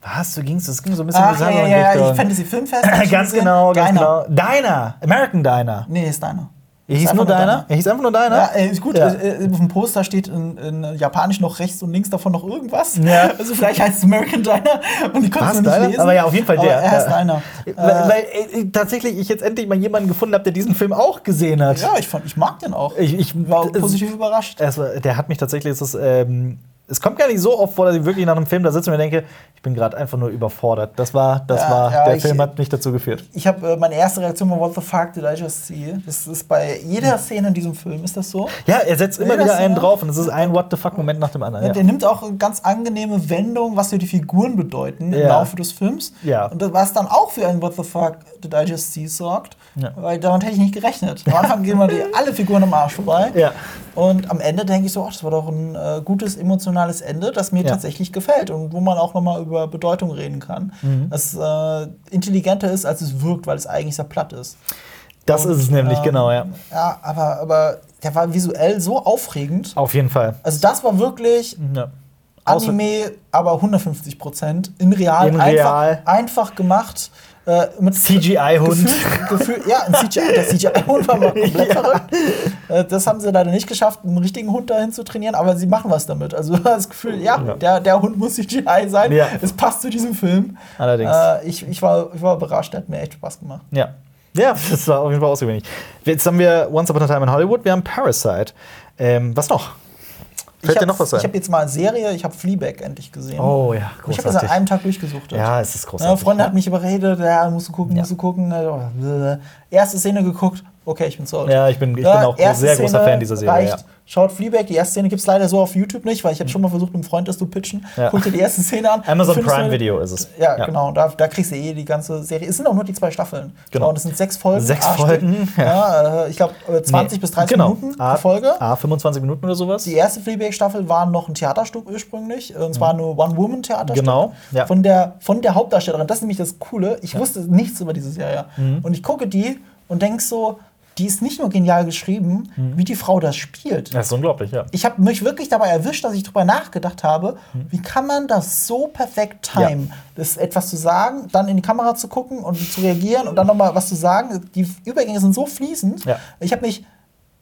was? Du gingst, das ging so ein bisschen in Ach, die ja, ja, ja, ja, Fantasy Filmfest. ich ganz genau, ganz Diner. genau. Diner, American Diner. Nee, ist deiner. Er hieß nur Diner? Er hieß einfach nur Diner? Ja, äh, ist gut. Ja. Äh, auf dem Poster steht in, in Japanisch noch rechts und links davon noch irgendwas. Ja. Also vielleicht heißt es American Diner und ich konnte es nicht Diner? lesen. Aber ja, auf jeden Fall Aber der. Er heißt Ja. Diner. Weil, Äh, weil äh, tatsächlich ich jetzt endlich mal jemanden gefunden habe, der diesen Film auch gesehen hat. ja, ich, fand, ich mag den auch. Ich, ich war positiv überrascht. War- der hat mich tatsächlich, ist, ähm, es kommt gar nicht so oft vor, dass ich wirklich nach einem Film da sitze und mir denke, ich bin gerade einfach nur überfordert. Das war, das Ja, war, ja, der ich- Film hat mich dazu geführt. Ich habe äh, meine erste Reaktion war What the fuck did I just see? Das ist bei jeder Szene in diesem Film ist das so. Ja, er setzt immer wieder das- einen drauf und es ist ein What the fuck Moment nach dem anderen. Der Ja. nimmt auch eine ganz angenehme Wendung, was für die Figuren bedeuten im. Laufe des Films. Ja. Und das, was dann auch für ein What the fuck did I just see sorgt. Weil damit hätte ich nicht gerechnet. Am Anfang gehen wir alle Figuren am Arsch vorbei. Ja. Und am Ende denke ich so, ach, das war doch ein äh, gutes emotionales Ende, das mir Ja. tatsächlich gefällt und wo man auch nochmal über Bedeutung reden kann. Mhm. Das äh, intelligenter ist, als es wirkt, weil es eigentlich sehr platt ist. Das ist es nämlich, ähm, genau, ja. Ja, aber, aber der war visuell so aufregend. Auf jeden Fall. Also das war wirklich Ja. Außer- Anime, aber 150 Prozent in real, In einfach, real. einfach gemacht. Äh, CGI-Hund. Ja, ein CGI, der CGI-Hund war mal komplett verrückt. Äh, das haben sie leider nicht geschafft, einen richtigen Hund dahin zu trainieren, aber sie machen was damit. Also das Gefühl, ja, Ja. Der, der Hund muss CGI sein. Ja. Es passt zu diesem Film. Allerdings. Äh, ich, ich, war, ich war überrascht, der hat mir echt Spaß gemacht. Ja. Ja, das war auf jeden Fall ausgewöhnlich. Jetzt haben wir Once Upon a Time in Hollywood, wir haben Parasite. Ähm, was noch? Fällt ich dir hab- noch was Ich ein? habe jetzt mal eine Serie, ich habe Fleabag endlich gesehen. Oh ja, ich habe das an einem Tag durchgesucht. Ja, es ist Ja, großartig. Freunde hat mich überredet, ja, musst du gucken, Ja. musst du gucken. Äh, Erste Szene geguckt, okay, ich bin sold. Ja, ich bin, ich Ja, bin auch sehr großer Szene Fan dieser Serie. Reicht. Ja. Schaut Fleabag, die erste Szene gibt es leider so auf YouTube nicht, weil ich habe schon mal versucht, einem Freund das zu pitchen. Ja. Guck dir die erste Szene an. Amazon Prime du- Video ist es. Ja, Ja. genau. Da, da kriegst du eh die ganze Serie. Es sind auch nur die zwei Staffeln. Genau. Und es sind sechs Folgen. Sechs A Stück. Folgen, ja. Ja, äh, ich glaube 20 Nee, bis 30 genau. Minuten A, Folge. A, 25 Minuten oder sowas. Die erste Fleabag-Staffel war noch ein Theaterstück ursprünglich. Und zwar nur One-Woman-Theaterstück. Mhm. Genau, ja. Von, der, von der Hauptdarstellerin. Das ist nämlich das Coole. Ich wusste nichts über diese Serie. Mhm. Und ich gucke die und denke so, die ist nicht nur genial geschrieben, Mhm. wie die Frau das spielt. Das ist unglaublich, ja. Ich habe mich wirklich dabei erwischt, dass ich drüber nachgedacht habe, Mhm. wie kann man das so perfekt timen, das etwas zu sagen, dann in die Kamera zu gucken und zu reagieren und dann noch mal was zu sagen. Die Übergänge sind so fließend. Ja. Ich habe mich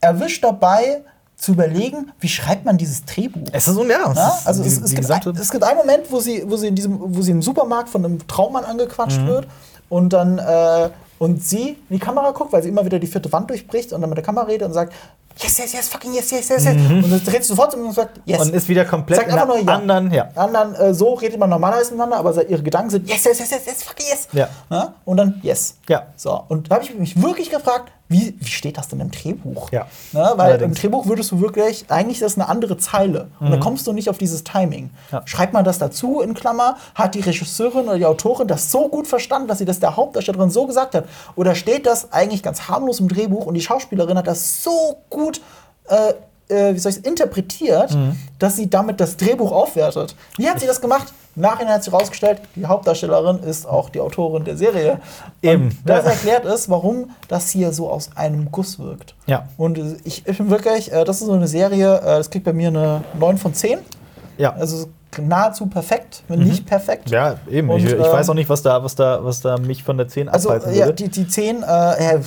erwischt dabei zu überlegen, wie schreibt man dieses Drehbuch? Es ist, un- ja, Ja, also die, es, es, gibt ein, es gibt einen Moment, wo sie, wo sie in diesem, wo sie im Supermarkt von einem Traummann angequatscht Mhm. wird und dann äh, und sie in die Kamera guckt, weil sie immer wieder die vierte Wand durchbricht und dann mit der Kamera redet und sagt, yes, yes, yes, fucking yes, yes, yes, yes. Und dann dreht sie sofort mir und sagt, yes. Mhm. und ist wieder komplett Sagt in einfach nur ja. anderen, ja. anderen, äh, so redet man normalerweise miteinander, aber ihre Gedanken sind yes, yes, yes, yes, yes, fucking yes. Ja. Und dann yes. Ja. So, und da habe ich mich wirklich gefragt, wie, wie steht das denn im Drehbuch? Ja. Ne, weil Allerdings. im Drehbuch würdest du wirklich, eigentlich ist das eine andere Zeile. Und da kommst du nicht auf dieses Timing. Mhm. Ja. Schreibt man das dazu in Klammer? Hat die Regisseurin oder die Autorin das so gut verstanden, dass sie das der Hauptdarstellerin so gesagt hat? Oder steht das eigentlich ganz harmlos im Drehbuch und die Schauspielerin hat das so gut äh, äh, wie soll ich interpretiert, Mhm. dass sie damit das Drehbuch aufwertet. Wie hat sie das gemacht? Im Nachhinein hat sie herausgestellt, die Hauptdarstellerin ist auch die Autorin der Serie. Eben. Und das Ja. erklärt es, warum das hier so aus einem Guss wirkt. Ja. Und äh, ich, ich bin wirklich, äh, das ist so eine Serie, äh, das kriegt bei mir eine 9 von 10. Ja. Also nahezu perfekt, wenn nicht perfekt. Mhm. Ja, eben. Und, ich, ich ähm, weiß auch nicht, was da, was da, was da mich von der 10 Also abhalten ja, würde. die, die 10, äh,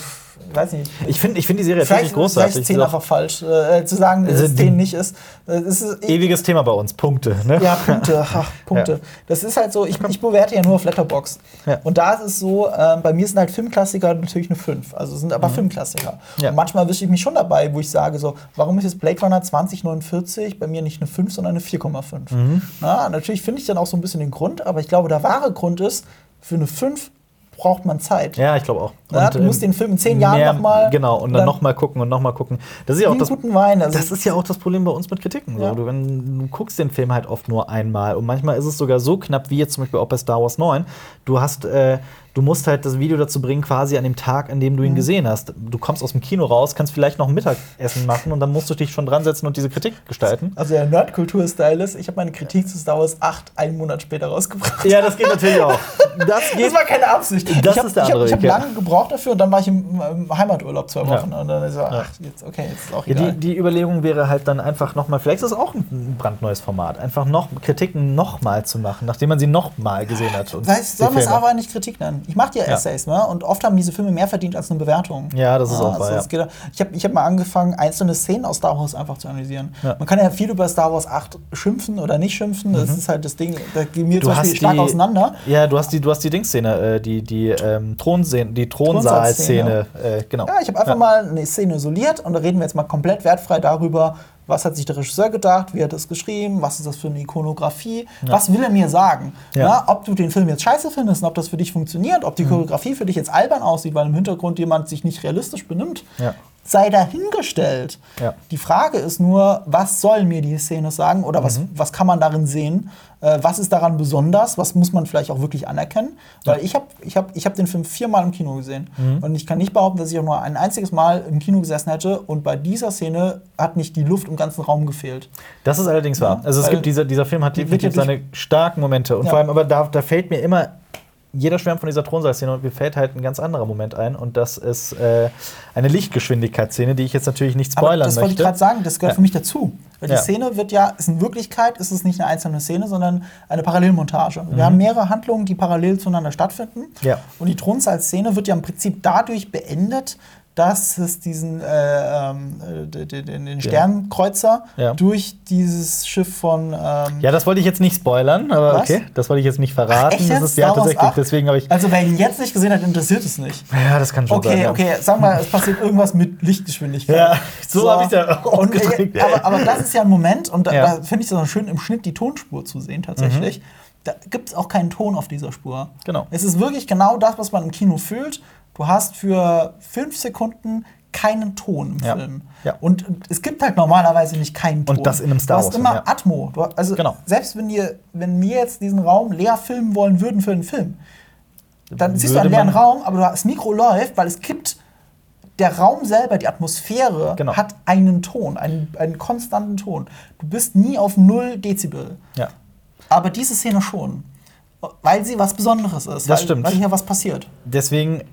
weiß nicht. ich finde ich find die Serie wirklich großartig. Vielleicht ist 10 Ist einfach falsch. Äh, zu sagen, dass Also es die- 10 nicht ist. Äh, Es ist auch Ewiges Thema bei uns. Punkte. Ne? Ja, Punkte, ach, Punkte. Ja. Das ist halt so, ich, ich bewerte ja nur auf Letterboxd. Ja. Und da ist es so, ähm, bei mir sind halt Filmklassiker natürlich eine 5. Also sind aber Filmklassiker. Mhm. Ja. Und manchmal erwische ich mich schon dabei, wo ich sage so, warum ist jetzt Blade Runner 2049 bei mir nicht eine 5, sondern eine 4,5? Mhm. Na, natürlich finde ich dann auch so ein bisschen den Grund, aber ich glaube, der wahre Grund ist, für eine 5 braucht man Zeit. Ja, ich glaube auch. Ja, du musst den Film in zehn Jahren noch mal- Genau, und dann nochmal gucken und nochmal gucken. Das ist ja auch das. Wein. Also Das ist ja auch das Problem bei uns mit Kritiken. So. Ja. Du, wenn, du guckst den Film halt oft nur einmal und manchmal ist es sogar so knapp wie jetzt zum Beispiel auch bei Star Wars 9. Du hast, äh, du musst halt das Video dazu bringen, quasi an dem Tag, an dem du ihn Mhm. gesehen hast. Du kommst aus dem Kino raus, kannst vielleicht noch ein Mittagessen machen und dann musst du dich schon dran setzen und diese Kritik gestalten. Also der Nerdkultur-Style ist, ich habe meine Kritik zu Star Wars 8 einen Monat später rausgebracht. Ja, das geht natürlich auch. Das geht. Das war keine Absicht. Das ich hab, ist der hab, andere ich hab Weg, ja. lange gebraucht dafür und dann war ich im, im Heimaturlaub zwei Ja. Wochen. Und dann ist so, ach, jetzt, okay, jetzt ist auch Ja, egal. die, die Überlegung wäre halt dann einfach nochmal, vielleicht ist es auch ein brandneues Format, einfach noch Kritiken nochmal zu machen, nachdem man sie nochmal gesehen hat. Und Weißt, soll man es aber nicht Kritik nennen? Ich mache ja Ja. Essays, ne? Und oft haben diese Filme mehr verdient als eine Bewertung. Ja, das ist auch wahr, also ja. ich habe ich hab mal angefangen, einzelne Szenen aus Star Wars einfach zu analysieren. Ja. Man kann ja viel über Star Wars 8 schimpfen oder nicht schimpfen. Das ist halt das Ding, da gehen wir Mhm. Zum Beispiel stark die- auseinander. Ja, du hast die, du hast die Dingsszene, äh, die, die ähm, Thronszene, die Thronsaal-Szene, äh, genau. Ja, ich habe einfach mal eine Szene isoliert und da reden wir jetzt mal komplett wertfrei darüber, was hat sich der Regisseur gedacht, wie hat er es geschrieben, was ist das für eine Ikonografie, was will er mir sagen. Ja. Ja, ob du den Film jetzt scheiße findest und ob das für dich funktioniert, ob die Mhm. Choreografie für dich jetzt albern aussieht, weil im Hintergrund jemand sich nicht realistisch benimmt, Ja. Sei dahingestellt. Ja. Die Frage ist nur, was soll mir die Szene sagen oder Mhm. was, was kann man darin sehen? Äh, was ist daran besonders? Was muss man vielleicht auch wirklich anerkennen? Weil ich habe ich hab, ich hab den Film viermal im Kino gesehen. Mhm. Und ich kann nicht behaupten, dass ich auch nur ein einziges Mal im Kino gesessen hätte. Und bei dieser Szene hat nicht die Luft im ganzen Raum gefehlt. Das ist allerdings wahr. Also es gibt dieser, dieser Film hat definitiv seine starken Momente. Und vor allem, aber da, da fällt mir immer jeder schwärmt von dieser Thronsaal-Szene und mir fällt halt ein ganz anderer Moment ein. Und das ist äh, eine Lichtgeschwindigkeitsszene, die ich jetzt natürlich nicht spoilern Aber das wollte ich möchte. gerade sagen, das gehört Ja. für mich dazu. Weil die Ja. Szene wird ja, ist in Wirklichkeit ist es nicht eine einzelne Szene, sondern eine Parallelmontage. Mhm. Wir haben mehrere Handlungen, die parallel zueinander stattfinden. Ja. Und die Thronsaal-Szene wird ja im Prinzip dadurch beendet, dass es diesen äh, ähm, äh, den, den, Sternkreuzer Ja. durch dieses Schiff von ähm, Ja, das wollte ich jetzt nicht spoilern, aber Was? okay, das wollte ich jetzt nicht verraten. Echt das ist ja tatsächlich, 8? deswegen habe ich. Also wer ihn jetzt nicht gesehen hat, interessiert es nicht. Ja, das kann schon sein. Okay, ja. okay, sag mal, es passiert irgendwas mit Lichtgeschwindigkeit. Ja, so hab ich's ja auch Und, äh, ausgedrückt. aber, aber das ist ja ein Moment, und da, Ja. Mhm. da finde ich es auch schön, im Schnitt die Tonspur zu sehen, tatsächlich. Da gibt es auch keinen Ton auf dieser Spur. Genau. Es ist wirklich genau das, was man im Kino fühlt. Du hast für fünf Sekunden keinen Ton im Ja. Film. Ja. Und es gibt halt normalerweise nicht keinen Ton. das in einem Star Du hast Wars immer ja. Atmo. Du, also Genau. selbst wenn, ihr, wenn wir jetzt diesen Raum leer filmen wollen würden für einen Film, dann siehst du Würde einen leeren Raum, aber das Mikro läuft, weil es kippt. Der Raum selber, die Atmosphäre, Genau. hat einen Ton, einen, einen konstanten Ton. Du bist nie auf 0 Dezibel. Ja. Aber diese Szene schon. Weil sie was Besonderes ist. Das weil, stimmt. Weil hier was passiert. Deswegen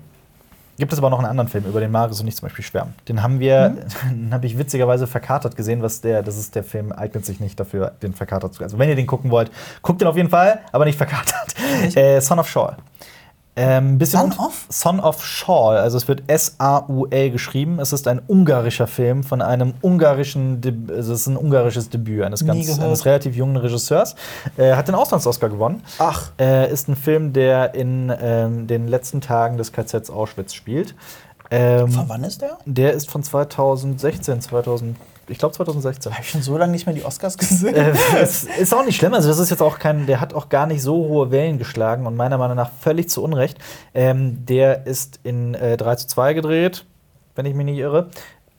gibt es aber noch einen anderen Film, über den Marius und ich zum Beispiel schwärmen. Den haben wir, Mhm. den habe ich witzigerweise verkatert gesehen, was der, das ist der Film, eignet sich nicht dafür, den verkatert zu Also wenn ihr den gucken wollt, guckt den auf jeden Fall, aber nicht verkatert. Äh, Son of Shaw. Ähm, bisschen Son of? Son of Shaw, also es wird S-A-U-L geschrieben. Es ist ein ungarischer Film von einem ungarischen, also es ist ein ungarisches Debüt eines, ganz, eines relativ jungen Regisseurs. Äh, hat den Auslands-Oscar gewonnen. Ach. Äh, ist ein Film, der in ähm, den letzten Tagen des KZs Auschwitz spielt. Ähm, Von wann ist der? der ist von 2016, 2000, ich glaube 2016. Habe ich schon so lange nicht mehr die Oscars gesehen. äh, es ist auch nicht schlimm, also das ist jetzt auch kein, der hat auch gar nicht so hohe Wellen geschlagen und meiner Meinung nach völlig zu Unrecht. Ähm, der ist in äh, 3 zu 2 gedreht, wenn ich mich nicht irre.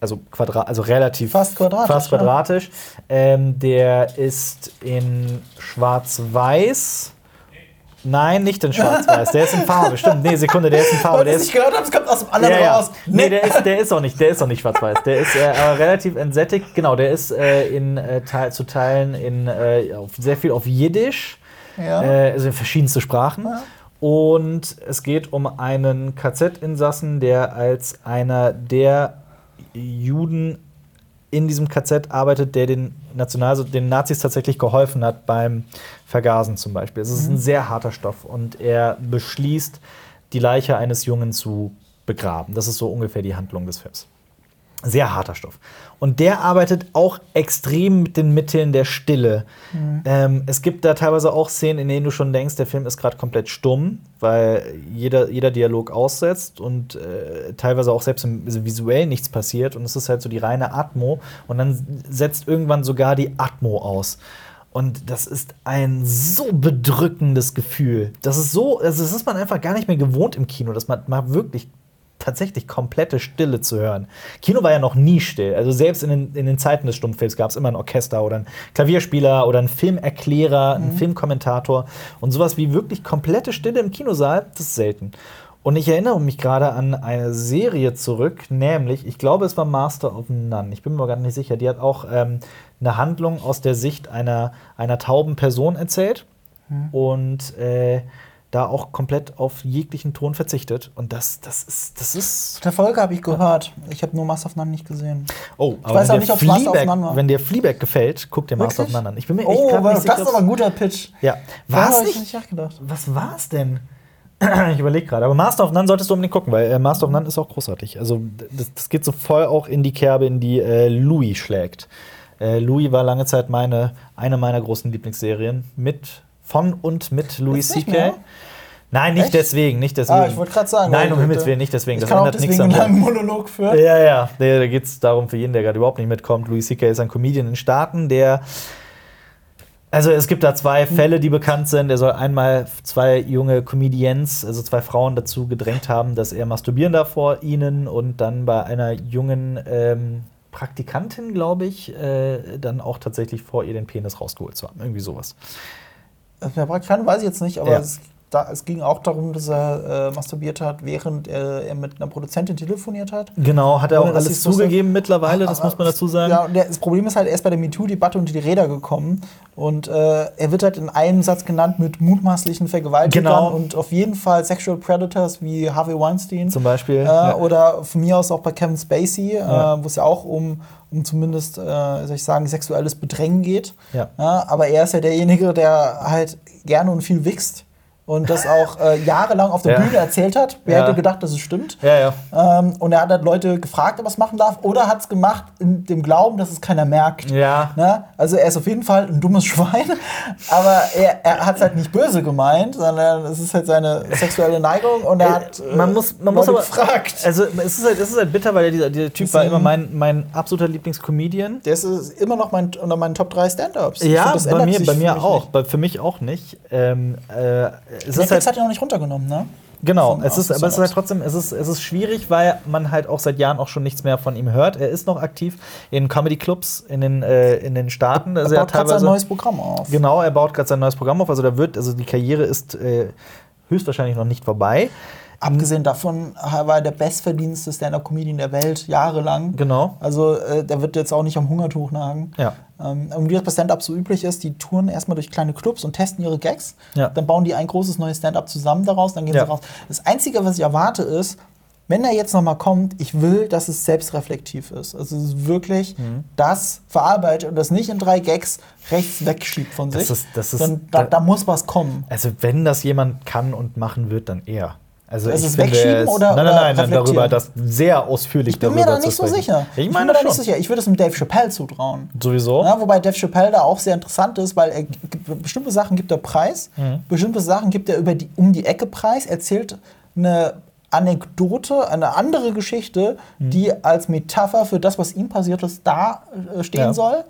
Also, Quadrat, also relativ Fast quadratisch, Fast ja. quadratisch. Ähm, der ist in Schwarz-Weiß. Nein, nicht in Schwarz-Weiß. Der ist in Farbe. Stimmt. Nee, Sekunde, der ist in Farbe. Der ich ist, nicht gehört habe, es kommt aus dem anderen ja, ja. raus. Nee, der ist, der ist auch nicht, der ist auch nicht schwarz-weiß. Der ist äh, aber relativ entsättigt. Genau, der ist äh, in, äh, Teil, zu Teilen in äh, sehr viel auf Jiddisch, Ja. äh, also in verschiedenste Sprachen. Und es geht um einen KZ-Insassen, der als einer der Juden in diesem KZ arbeitet, der den, National den Nazis tatsächlich geholfen hat beim Vergasen zum Beispiel. Es ist ein sehr harter Stoff und er beschließt, die Leiche eines Jungen zu begraben. Das ist so ungefähr die Handlung des Films. Sehr harter Stoff. Und der arbeitet auch extrem mit den Mitteln der Stille. Ähm, es gibt da teilweise auch Szenen, in denen du schon denkst, der Film ist gerade komplett stumm, weil jeder, jeder Dialog aussetzt und äh, teilweise auch selbst im also visuell nichts passiert. Und es ist halt so die reine Atmo. Und dann setzt irgendwann sogar die Atmo aus. Und das ist ein so bedrückendes Gefühl. Das ist so, also das ist man einfach gar nicht mehr gewohnt im Kino, dass man mal wirklich tatsächlich komplette Stille zu hören. Kino war ja noch nie still. Also selbst in den, in den Zeiten des Stummfilms gab es immer ein Orchester oder einen Klavierspieler oder einen Filmerklärer, einen Filmkommentator. Und sowas wie wirklich komplette Stille im Kinosaal, das ist selten. Und ich erinnere mich gerade an eine Serie zurück, nämlich, ich glaube, es war Master of None. Ich bin mir gar nicht sicher. Die hat auch ähm, eine Handlung aus der Sicht einer, einer tauben Person erzählt. Und äh, da auch komplett auf jeglichen Ton verzichtet. Und das, das ist, das ist. Der Folge habe ich gehört. Ich habe nur Master of None nicht gesehen. Oh, aber weiß wenn, auch nicht, ob's Master of Fleabag, None war. wenn dir Fleabag gefällt, guck dir Master of Wirklich? None an. Ich bin mir echt Oh, nicht das sicher, ist aber ein guter Pitch. Ja. War es ich nicht? nicht nachgedacht. Was war's denn? Ich überlege gerade. Aber Master of None solltest du unbedingt gucken, weil äh, Master of None ist auch großartig. Also, das, das geht so voll auch in die Kerbe, in die äh, Louis schlägt. Äh, Louis war lange Zeit meine, eine meiner großen Lieblingsserien. Mit, von und mit Louis C.K. Nein, nicht Echt? deswegen, nicht deswegen. Ah, ich wollte gerade sagen. Nein, um Himmels Willen, nicht deswegen. Ich Das kann auch ändert nichts deswegen einen an der- langen Monolog führen. ja, ja. Da geht es darum, für jeden, der gerade überhaupt nicht mitkommt. Louis C.K. ist ein Comedian in Staaten, der. Also es gibt da zwei Fälle, die bekannt sind. Er soll einmal zwei junge Comedians, also zwei Frauen, dazu gedrängt haben, dass er masturbieren darf vor ihnen und dann bei einer jungen ähm, Praktikantin, glaube ich, äh, dann auch tatsächlich vor ihr den Penis rausgeholt zu haben. Irgendwie sowas. Der Praktikant weiß ich jetzt nicht, aber Ja. es da, es ging auch darum, dass er äh, masturbiert hat, während er, er, mit einer Produzentin telefoniert hat. Genau, hat er auch Ohne, alles zugegeben mittlerweile, das Aber- muss man dazu sagen. Ja, und das Problem ist halt, er ist bei der MeToo-Debatte unter die Räder gekommen und äh, er wird halt in einem Satz genannt mit mutmaßlichen Vergewaltigern Genau. und auf jeden Fall Sexual Predators wie Harvey Weinstein. Zum Beispiel. Äh, ja. Oder von mir aus auch bei Kevin Spacey, Ja. äh, wo es ja auch um, um zumindest, äh, soll ich sagen, sexuelles Bedrängen geht. Ja. aber er ist ja derjenige, der halt gerne und viel wichst und das auch äh, jahrelang auf der Ja. Bühne erzählt hat. Wer Ja. hätte gedacht, dass es stimmt? ja, ja. Ähm, und er hat halt Leute gefragt, ob er es machen darf, oder hat es gemacht in dem Glauben, dass es keiner merkt. Ja. Ne? Also er ist auf jeden Fall ein dummes Schwein, aber er, er hat es halt nicht böse gemeint, sondern es ist halt seine sexuelle Neigung und er hat äh, man muss, man muss Leute aber gefragt. Also es ist halt, es ist halt bitter, weil dieser, dieser Typ war immer mein, mein absoluter Lieblingscomedian. Der ist immer noch mein, unter meinen Top 3 Stand-Ups. Ja, find, bei mir, bei mir auch. nicht. Bei, für mich auch nicht. Ähm, äh, es ist Netflix halt, hat ihn noch nicht runtergenommen, ne? genau, Von- es ist, aber es ist halt trotzdem, es ist, es ist schwierig, weil man halt auch seit Jahren auch schon nichts mehr von ihm hört. Er ist noch aktiv in Comedy-Clubs in den, äh, in den Staaten. Er Also baut gerade sein neues Programm auf. Genau, er baut gerade sein neues Programm auf. Also da wird, also die Karriere ist äh, höchstwahrscheinlich noch nicht vorbei. Abgesehen davon war er der bestverdienste Stand-Up-Comedian der Welt, jahrelang. Genau. Also äh, der wird jetzt auch nicht am Hungertuch nagen. Ja. Ähm, und wie das bei Stand-Up so üblich ist, die touren erstmal durch kleine Clubs und testen ihre Gags. Ja. Dann bauen die ein großes neues Stand-Up zusammen daraus, dann gehen Ja. sie raus. Das Einzige, was ich erwarte, ist, wenn er jetzt nochmal kommt, ich will, dass es selbstreflektiv ist. Also es ist wirklich Mhm. das verarbeitet und das nicht in drei Gags rechts wegschiebt von Das sich. ist- das ist- da- da muss was kommen. Also wenn das jemand kann und machen wird, dann er. Also ich es finde, wegschieben er ist- oder- nein, nein, nein, darüber das sehr ausführlich Ich bin mir darüber da nicht so sicher. Ich bin meine mir da nicht so sicher. Ich würde es mit Dave Chappelle zutrauen. Sowieso. Ja, wobei Dave Chappelle da auch sehr interessant ist, weil er bestimmte Sachen gibt er preis, Mhm. bestimmte Sachen gibt er über die, um die Ecke preis, erzählt eine Anekdote, eine andere Geschichte, Mhm. die als Metapher für das, was ihm passiert ist, da äh, stehen Ja. soll.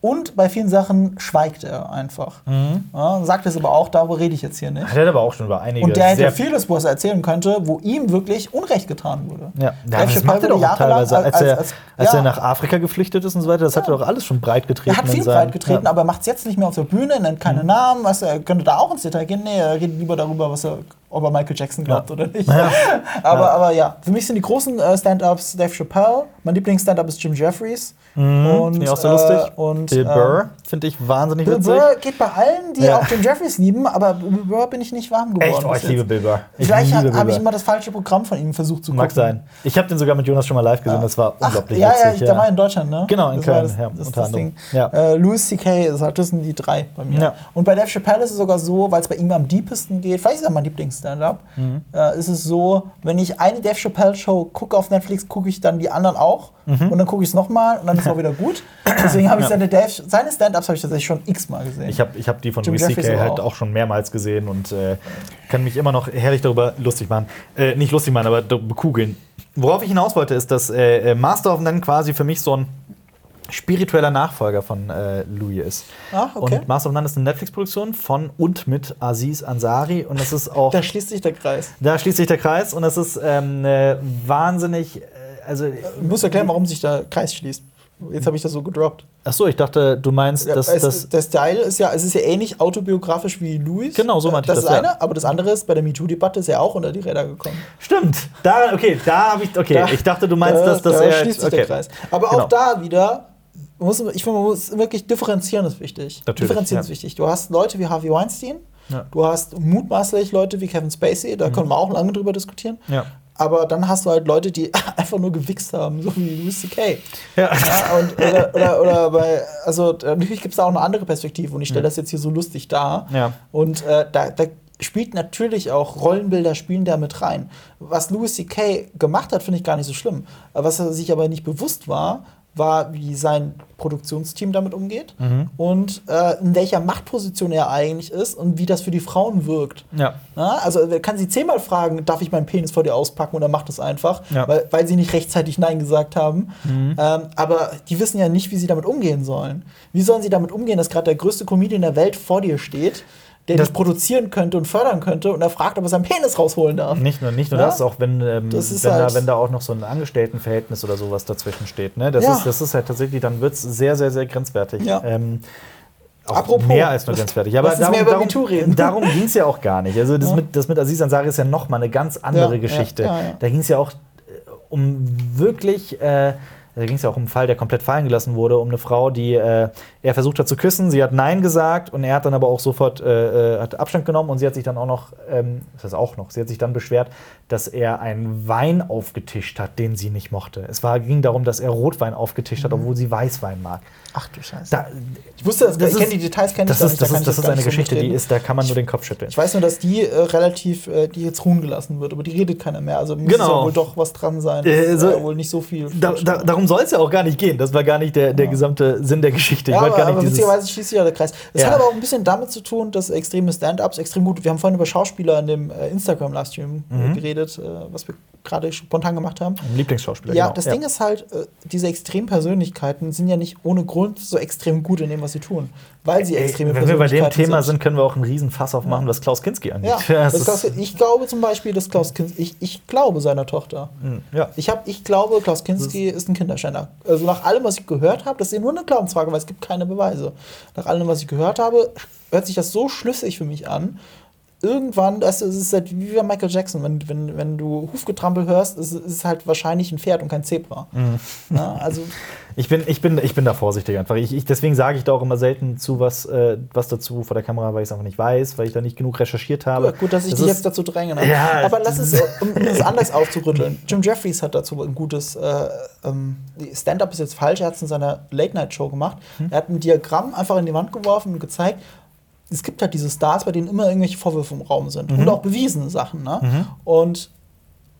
Und bei vielen Sachen schweigt er einfach. Mhm. Ja, sagt es aber auch, darüber rede ich jetzt hier nicht. Hat er aber auch schon über einige Und der hätte sehr vieles, was er erzählen könnte, wo ihm wirklich Unrecht getan wurde. Ja, ja das macht er doch auch teilweise. jahrelang Als, er, als ja. er nach Afrika geflüchtet ist und so weiter, das hat er doch alles schon breit getreten. Er hat viel breit getreten, ja. Mhm. aber er macht es jetzt nicht mehr auf der Bühne, nennt keine Namen. Weißt du, er könnte da auch ins Detail gehen. Nee, er redet lieber darüber, was er, ob er Michael Jackson glaubt Ja. oder nicht. Ja. aber, Ja. aber ja, für mich sind die großen äh, Stand-Ups Dave Chappelle. Mein Lieblings-Stand-Up ist Jim Jeffries. Mhm, Finde ich auch so lustig. Äh, und, Bill ähm, Burr finde ich wahnsinnig Bill witzig. Burr geht bei allen, die Ja. auch Jim Jeffries lieben, aber Bill Burr bin ich nicht warm geworden. Echt, oh, ich liebe. Bill Burr. Ich Vielleicht Bill habe ich immer das falsche Programm von ihm versucht zu gucken. Mag sein. Ich habe den sogar mit Jonas schon mal live gesehen, das war Ach, unglaublich ja, ja, witzig. der war in Deutschland, ne? Genau, in das Köln, das, ja, das, unter das. Ding. Ja. Äh, Louis C.K., das hat- das sind die drei bei mir. Ja. Und bei Dave Chappelle ist es sogar so, weil es bei ihm am deepesten geht, vielleicht ist er mein Lieblings-Stand-Up, Mhm. äh, ist es so, wenn ich eine Dave Chappelle-Show gucke auf Netflix, gucke ich dann die anderen auch Mhm. und dann gucke ich es nochmal und dann ist es auch wieder gut. Deswegen habe ich seine, Dave, seine Stand-Ups habe ich tatsächlich schon x-mal gesehen. Ich habe ich hab die von Louis C.K. halt auch. schon mehrmals gesehen und äh, kann mich immer noch herrlich darüber lustig machen. Äh, nicht lustig machen, aber darüber bekugeln. Worauf ich hinaus wollte, ist, dass äh, äh, Master of None quasi für mich so ein spiritueller Nachfolger von äh, Louis ist. Ah, okay. Und Master of None ist eine Netflix-Produktion von und mit Aziz Ansari und das ist auch da schließt sich der Kreis. da schließt sich der Kreis und es ist ähm, äh, wahnsinnig. Äh, also, Du musst erklären, warum sich der Kreis schließt. Jetzt habe ich das so gedroppt. achso, ich dachte, du meinst, Ja, dass das. der Style ist ja, es ist ja ähnlich autobiografisch wie Louis. Genau, so meinte ich das. das, ist ja. eine, aber das andere ist, bei der MeToo-Debatte ist er auch unter die Räder gekommen. Stimmt. Da, okay, da habe ich. Okay, Da- ich dachte, du meinst, da, dass das da eher. schließt sich okay. der Kreis. Aber Genau. auch da wieder, muss, ich finde, man muss wirklich differenzieren ist wichtig. Natürlich, differenzieren ja. ist wichtig. Du hast Leute wie Harvey Weinstein, Ja. du hast mutmaßlich Leute wie Kevin Spacey, da können wir auch lange drüber diskutieren. Ja. Aber dann hast du halt Leute, die einfach nur gewichst haben, so wie Louis C.K. Ja. Und, oder, oder, oder bei, also natürlich gibt es da auch eine andere Perspektive und ich stelle das jetzt hier so lustig dar. Ja. Und äh, da, da spielt natürlich auch Rollenbilder spielen da mit rein. Was Louis C.K. gemacht hat, finde ich gar nicht so schlimm. Was er sich aber nicht bewusst war, war, wie sein Produktionsteam damit umgeht Mhm. und äh, in welcher Machtposition er eigentlich ist und wie das für die Frauen wirkt. Ja. Ja, also kann sie zehnmal fragen, darf ich meinen Penis vor dir auspacken und er macht es einfach, Ja. Mhm. weil, weil sie nicht rechtzeitig Nein gesagt haben. Ähm, aber die wissen ja nicht, wie sie damit umgehen sollen. Wie sollen sie damit umgehen, dass gerade der größte Comedian der Welt vor dir steht, der Das- dich produzieren könnte und fördern könnte und er fragt, ob er seinen Penis rausholen darf. Nicht nur, nicht nur Ja? das, auch wenn, ähm, wenn, da, halt- wenn da auch noch so ein Angestelltenverhältnis oder sowas dazwischen steht. Ne? Das, Ja. ist, das ist halt tatsächlich, dann wird es sehr, sehr, sehr grenzwertig. Ja. Ähm, auch Apropos. mehr als nur grenzwertig. Aber uns mehr über MeToo reden. darum ging es ja auch gar nicht. Also das, mit, das mit Aziz Ansari ist ja noch mal eine ganz andere Ja, Geschichte. ja, ja, ja. Da ging es ja auch äh, um wirklich. Äh, da ging es ja auch um einen Fall, der komplett fallen gelassen wurde, um eine Frau, die äh, er versucht hat zu küssen. Sie hat Nein gesagt und er hat dann aber auch sofort äh, äh, hat Abstand genommen und sie hat sich dann auch noch, ähm, das heißt auch noch, sie hat sich dann beschwert, dass er einen Wein aufgetischt hat, den sie nicht mochte. Es war, ging darum, dass er Rotwein aufgetischt Mhm. hat, obwohl sie Weißwein mag. Ach du Scheiße. Da, ich wusste das, das ich kenne die Details, kenne ich das ist, nicht, das ist, das ist eine so Geschichte, die ist, da kann man nur den Kopf schütteln. Ich weiß nur, dass die äh, relativ, äh, die jetzt ruhen gelassen wird, aber die redet keiner mehr. Also muss Genau. ja wohl doch was dran sein. Äh, so- äh, wohl nicht so viel. Da, da, darum soll es ja auch gar nicht gehen. Das war gar nicht der, der gesamte Sinn der Geschichte. Ich ja, aber, gar aber nicht dieses. witzigerweise schließt sich ja der Kreis. Es Ja. hat aber auch ein bisschen damit zu tun, dass extreme Stand-Ups extrem gut. Wir haben vorhin über Schauspieler in dem äh, Instagram-Livestream Mhm. äh, geredet, äh, was wir gerade spontan gemacht haben. Lieblingsschauspieler. Ja, genau. das Ding ist halt, äh, diese extremen Persönlichkeiten sind ja nicht ohne Grund so extrem gut in dem, was sie tun. Weil sie extreme wenn wir bei dem Thema sind, können wir auch einen riesen Fass aufmachen, was Klaus Kinski angeht. Ja, Klaus, ich glaube zum Beispiel, dass Klaus Kinski, ich, ich glaube seiner Tochter. Hm, ja. Ich, hab, ich glaube, Klaus Kinski ist ein Kinderschänder. Also nach allem, was ich gehört habe, das ist nur eine Glaubensfrage, weil es gibt keine Beweise. Nach allem, was ich gehört habe, hört sich das so schlüssig für mich an. Irgendwann, das ist, es ist halt wie bei Michael Jackson, wenn, wenn, wenn du Hufgetrampel hörst, ist ist es halt wahrscheinlich ein Pferd und kein Zebra. Mhm. Ja, also Ich bin, ich, bin, ich bin da vorsichtig einfach. Ich, ich, deswegen sage ich da auch immer selten zu was, äh, was dazu vor der Kamera, weil ich es einfach nicht weiß, weil ich da nicht genug recherchiert habe. gut, dass ich Das dich jetzt dazu dränge. Ne? Ja, Aber lass es, um um es anders aufzurütteln. Jim Jeffries hat dazu ein gutes äh, ähm, Stand-up ist jetzt falsch, er hat es in seiner Late-Night-Show gemacht. Hm. Er hat ein Diagramm einfach in die Wand geworfen und gezeigt, es gibt halt diese Stars, bei denen immer irgendwelche Vorwürfe im Raum sind. Mhm. Und auch bewiesene Sachen. Ne? Und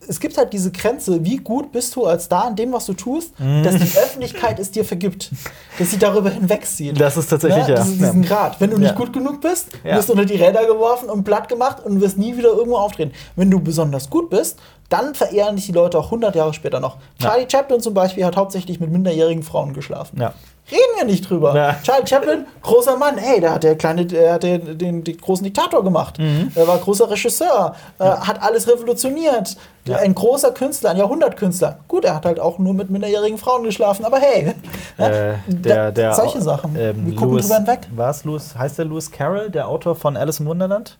es gibt halt diese Grenze, wie gut bist du als Star in dem, was du tust, Mhm. dass die Öffentlichkeit es dir vergibt. Dass sie darüber hinwegzieht. Das ist tatsächlich, ja. Das ist diesen Grad. Wenn du nicht Ja. gut genug bist, Ja. wirst du unter die Räder geworfen und platt gemacht und wirst nie wieder irgendwo auftreten. Wenn du besonders gut bist, dann verehren dich die Leute auch 100 Jahre später noch. Ja. Charlie Chaplin zum Beispiel hat hauptsächlich mit minderjährigen Frauen geschlafen. Ja. Reden wir nicht drüber. Ja. Charlie Chaplin, großer Mann, ey, der hat der kleine, der hat den, den, den großen Diktator gemacht. Mhm. Er war großer Regisseur, äh, hat alles revolutioniert. Ja. Ein großer Künstler, ein Jahrhundertkünstler. Gut, er hat halt auch nur mit minderjährigen Frauen geschlafen, aber hey. Äh, der, der, solche Sachen. ähm, wir gucken Lewis, drüber hinweg. War es Lewis, heißt der Lewis Carroll, der Autor von Alice im Wunderland?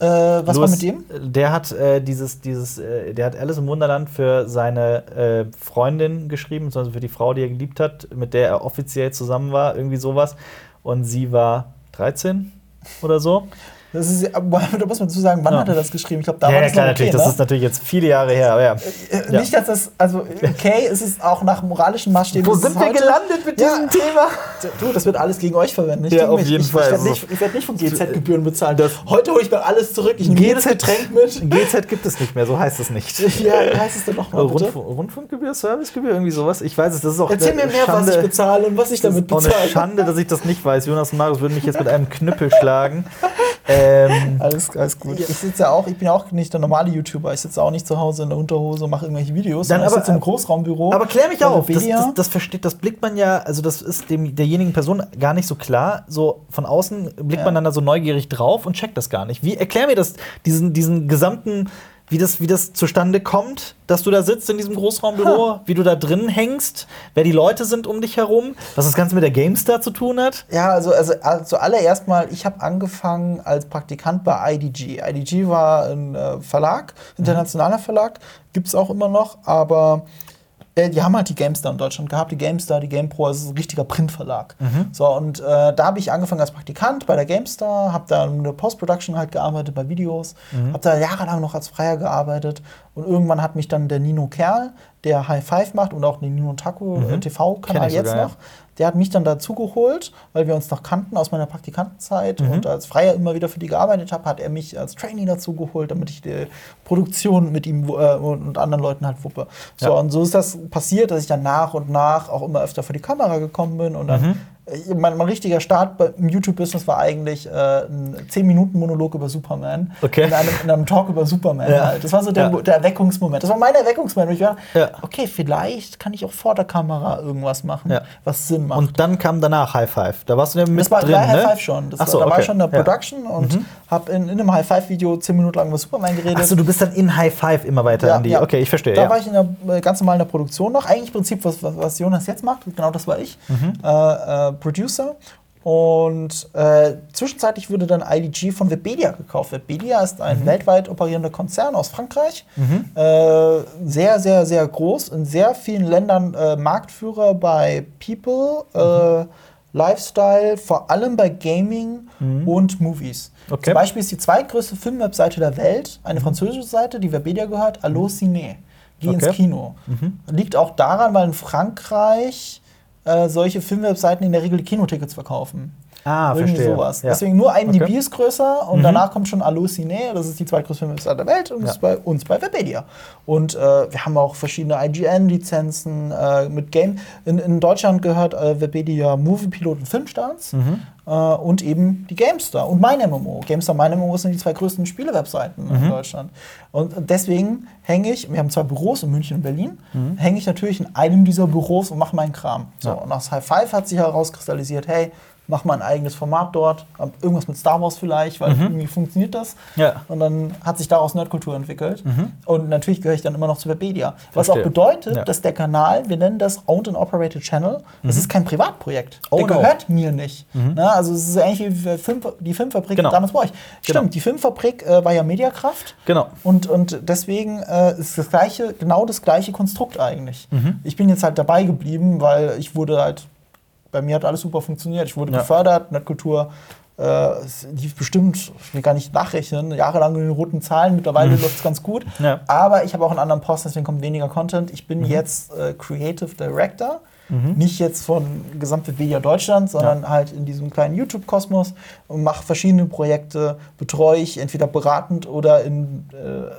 Äh, was war Lewis- mit dem? Der hat äh, dieses, dieses, äh, der hat Alice im Wunderland für seine äh, Freundin geschrieben, beziehungsweise für die Frau, die er geliebt hat, mit der er offiziell zusammen war, irgendwie sowas. Und sie war 13 oder so. Das ist, aber da muss man zu sagen, wann Ja. hat er das geschrieben? Ich glaube, da ja, war ja, das klar, okay, natürlich. ne? Das ist natürlich jetzt viele Jahre her, aber ja. Äh, Ja. Nicht, dass das, also okay, es ist auch nach moralischen Maßstäben. Wo sind wir gelandet mit diesem Thema? Du, das wird alles gegen euch verwendet. Ja, auf mich. jeden ich, Fall. Ich werde Also- nicht, ich werd nicht von GZ-Gebühren bezahlt. Das- Heute hole ich mir alles zurück. Ich nehme jedes Getränk mit. GZ gibt es nicht mehr, so heißt es nicht. Ja, wie heißt es denn nochmal? Rundfunk, Rundfunkgebühr, Servicegebühr, irgendwie sowas. Ich weiß es, das ist auch Erzähl mir mehr, was Schande. ich bezahle und was ich damit ist auch eine bezahle. Schande, dass ich das nicht weiß. Jonas und Marius würden mich jetzt mit einem Knüppel schlagen. Ähm, Alles, alles gut. Ich sitze ja auch, ich bin ja auch nicht der normale YouTuber. Ich sitze auch nicht zu Hause in der Unterhose und mache irgendwelche Videos. Dann sondern ich aber- sitze im Großraumbüro. aber klär mich auf. Das, das, das versteht, das blickt man ja, also das ist dem, derjenigen Person gar nicht so klar. So von außen blickt Ja. man dann da so neugierig drauf und checkt das gar nicht. Wie erklär mir das, diesen, diesen gesamten, wie das, wie das zustande kommt, dass du da sitzt in diesem Großraumbüro, wie du da drin hängst, wer die Leute sind um dich herum, was das Ganze mit der GameStar zu tun hat. Ja, also, also, also zuallererst mal, ich habe angefangen als Praktikant bei IDG. IDG war ein äh, Verlag, internationaler Verlag, gibt es auch immer noch, aber äh, die haben halt die GameStar in Deutschland gehabt. Die GameStar, die GamePro, das ist ein richtiger Printverlag. So, und äh, da habe ich angefangen als Praktikant bei der GameStar, habe da in der Post-Production halt gearbeitet bei Videos, habe da jahrelang noch als Freier gearbeitet und irgendwann hat mich dann der Nino Kerl, der High Five macht und auch den Nino Taku äh, Kenn TV-Kanal jetzt sogar, noch, der hat mich dann dazu geholt, weil wir uns noch kannten aus meiner Praktikantenzeit Mhm. und als Freier immer wieder für die gearbeitet habe, hat er mich als Trainee dazu geholt, damit ich die Produktion mit ihm äh, und anderen Leuten halt wuppe. So, Ja. und so ist das passiert, dass ich dann nach und nach auch immer öfter vor die Kamera gekommen bin und dann Mhm. Äh, mein, mein richtiger Start im YouTube-Business war eigentlich äh, ein 10-Minuten-Monolog über Superman. Okay. In einem, in einem Talk über Superman Ja. halt. Das war so der, Ja. der Erweckungsmoment. Das war mein Erweckungsmoment. Ich war, Ja. okay, vielleicht kann ich auch vor der Kamera irgendwas machen, Ja. was Sinn macht. Und dann kam danach High Five. Da warst du ja mit Das war drin, High ne? Five schon. Das so, war, da war okay. ich schon in der Ja. Production und hab in, in einem High Five-Video 10 Minuten lang über Superman geredet. Achso, du bist dann in High Five immer weiter in die. Okay, ich verstehe. Da ja. war ich in der, äh, ganz normal in der Produktion noch. Eigentlich im Prinzip, was, was, was Jonas jetzt macht, genau das war ich. Mhm. Äh, äh, Producer. Und äh, zwischenzeitlich wurde dann IDG von Webedia gekauft. Webedia ist ein weltweit operierender Konzern aus Frankreich. Äh, sehr, sehr, sehr groß. In sehr vielen Ländern äh, Marktführer bei People, äh, Lifestyle, vor allem bei Gaming und Movies. Okay. Zum Beispiel ist die zweitgrößte Filmwebseite der Welt, eine französische Seite, die Webedia gehört, Allo Ciné. Geh ins Okay. Kino. Liegt auch daran, weil in Frankreich äh, solche Filmwebseiten in der Regel Kinotickets verkaufen. Ah, Irgendwie verstehe. sowas. Ja. Deswegen nur IMDb Okay. Mhm. ist größer und danach kommt schon Allociné, das ist die zweitgrößte Filmwebseite der Welt und Ja. ist bei uns bei Webedia. Und äh, wir haben auch verschiedene IGN-Lizenzen äh, mit Game. In, in Deutschland gehört äh, Webedia Moviepilot und Filmstarts Mhm. äh, und eben die GameStar und mein MMO. GameStar und mein MMO sind die zwei größten Spielewebseiten Mhm. in Deutschland. Und deswegen hänge ich, wir haben zwei Büros in München und Berlin, hänge ich natürlich in einem dieser Büros und mache meinen Kram. So, Mhm. Ja. und aus High Five hat sich herauskristallisiert, hey, mach mal ein eigenes Format dort, irgendwas mit Star Wars vielleicht, weil irgendwie funktioniert das. Mhm. Ja. Mhm. Und dann hat sich daraus Nerdkultur entwickelt. Und natürlich gehöre ich dann immer noch zu Webedia. Was auch Verstehe. bedeutet, Ja. dass der Kanal, wir nennen das Owned and Operated Channel, das ist kein Privatprojekt. Oh der no. gehört mir nicht. Na, also es ist ähnlich wie die Film, die Filmfabrik Genau. damals bei euch. Stimmt, Genau. die Filmfabrik äh, war ja Mediakraft. Genau. Und, und deswegen äh, ist das gleiche, genau das gleiche Konstrukt eigentlich. Mhm. Ich bin jetzt halt dabei geblieben, weil ich wurde halt, bei mir hat alles super funktioniert. Ich wurde Ja. gefördert, Nerdkultur. Äh, lief bestimmt, ich will gar nicht nachrechnen, jahrelang in den roten Zahlen. Mittlerweile läuft es ganz gut. Mhm. Ja. Mhm. Aber ich habe auch einen anderen Posten, deswegen kommt weniger Content. Ich bin jetzt äh, Creative Director. Nicht jetzt von Gesamtwebedia Deutschland, sondern halt in diesem kleinen YouTube-Kosmos und mache verschiedene Projekte, betreue ich entweder beratend oder in, äh,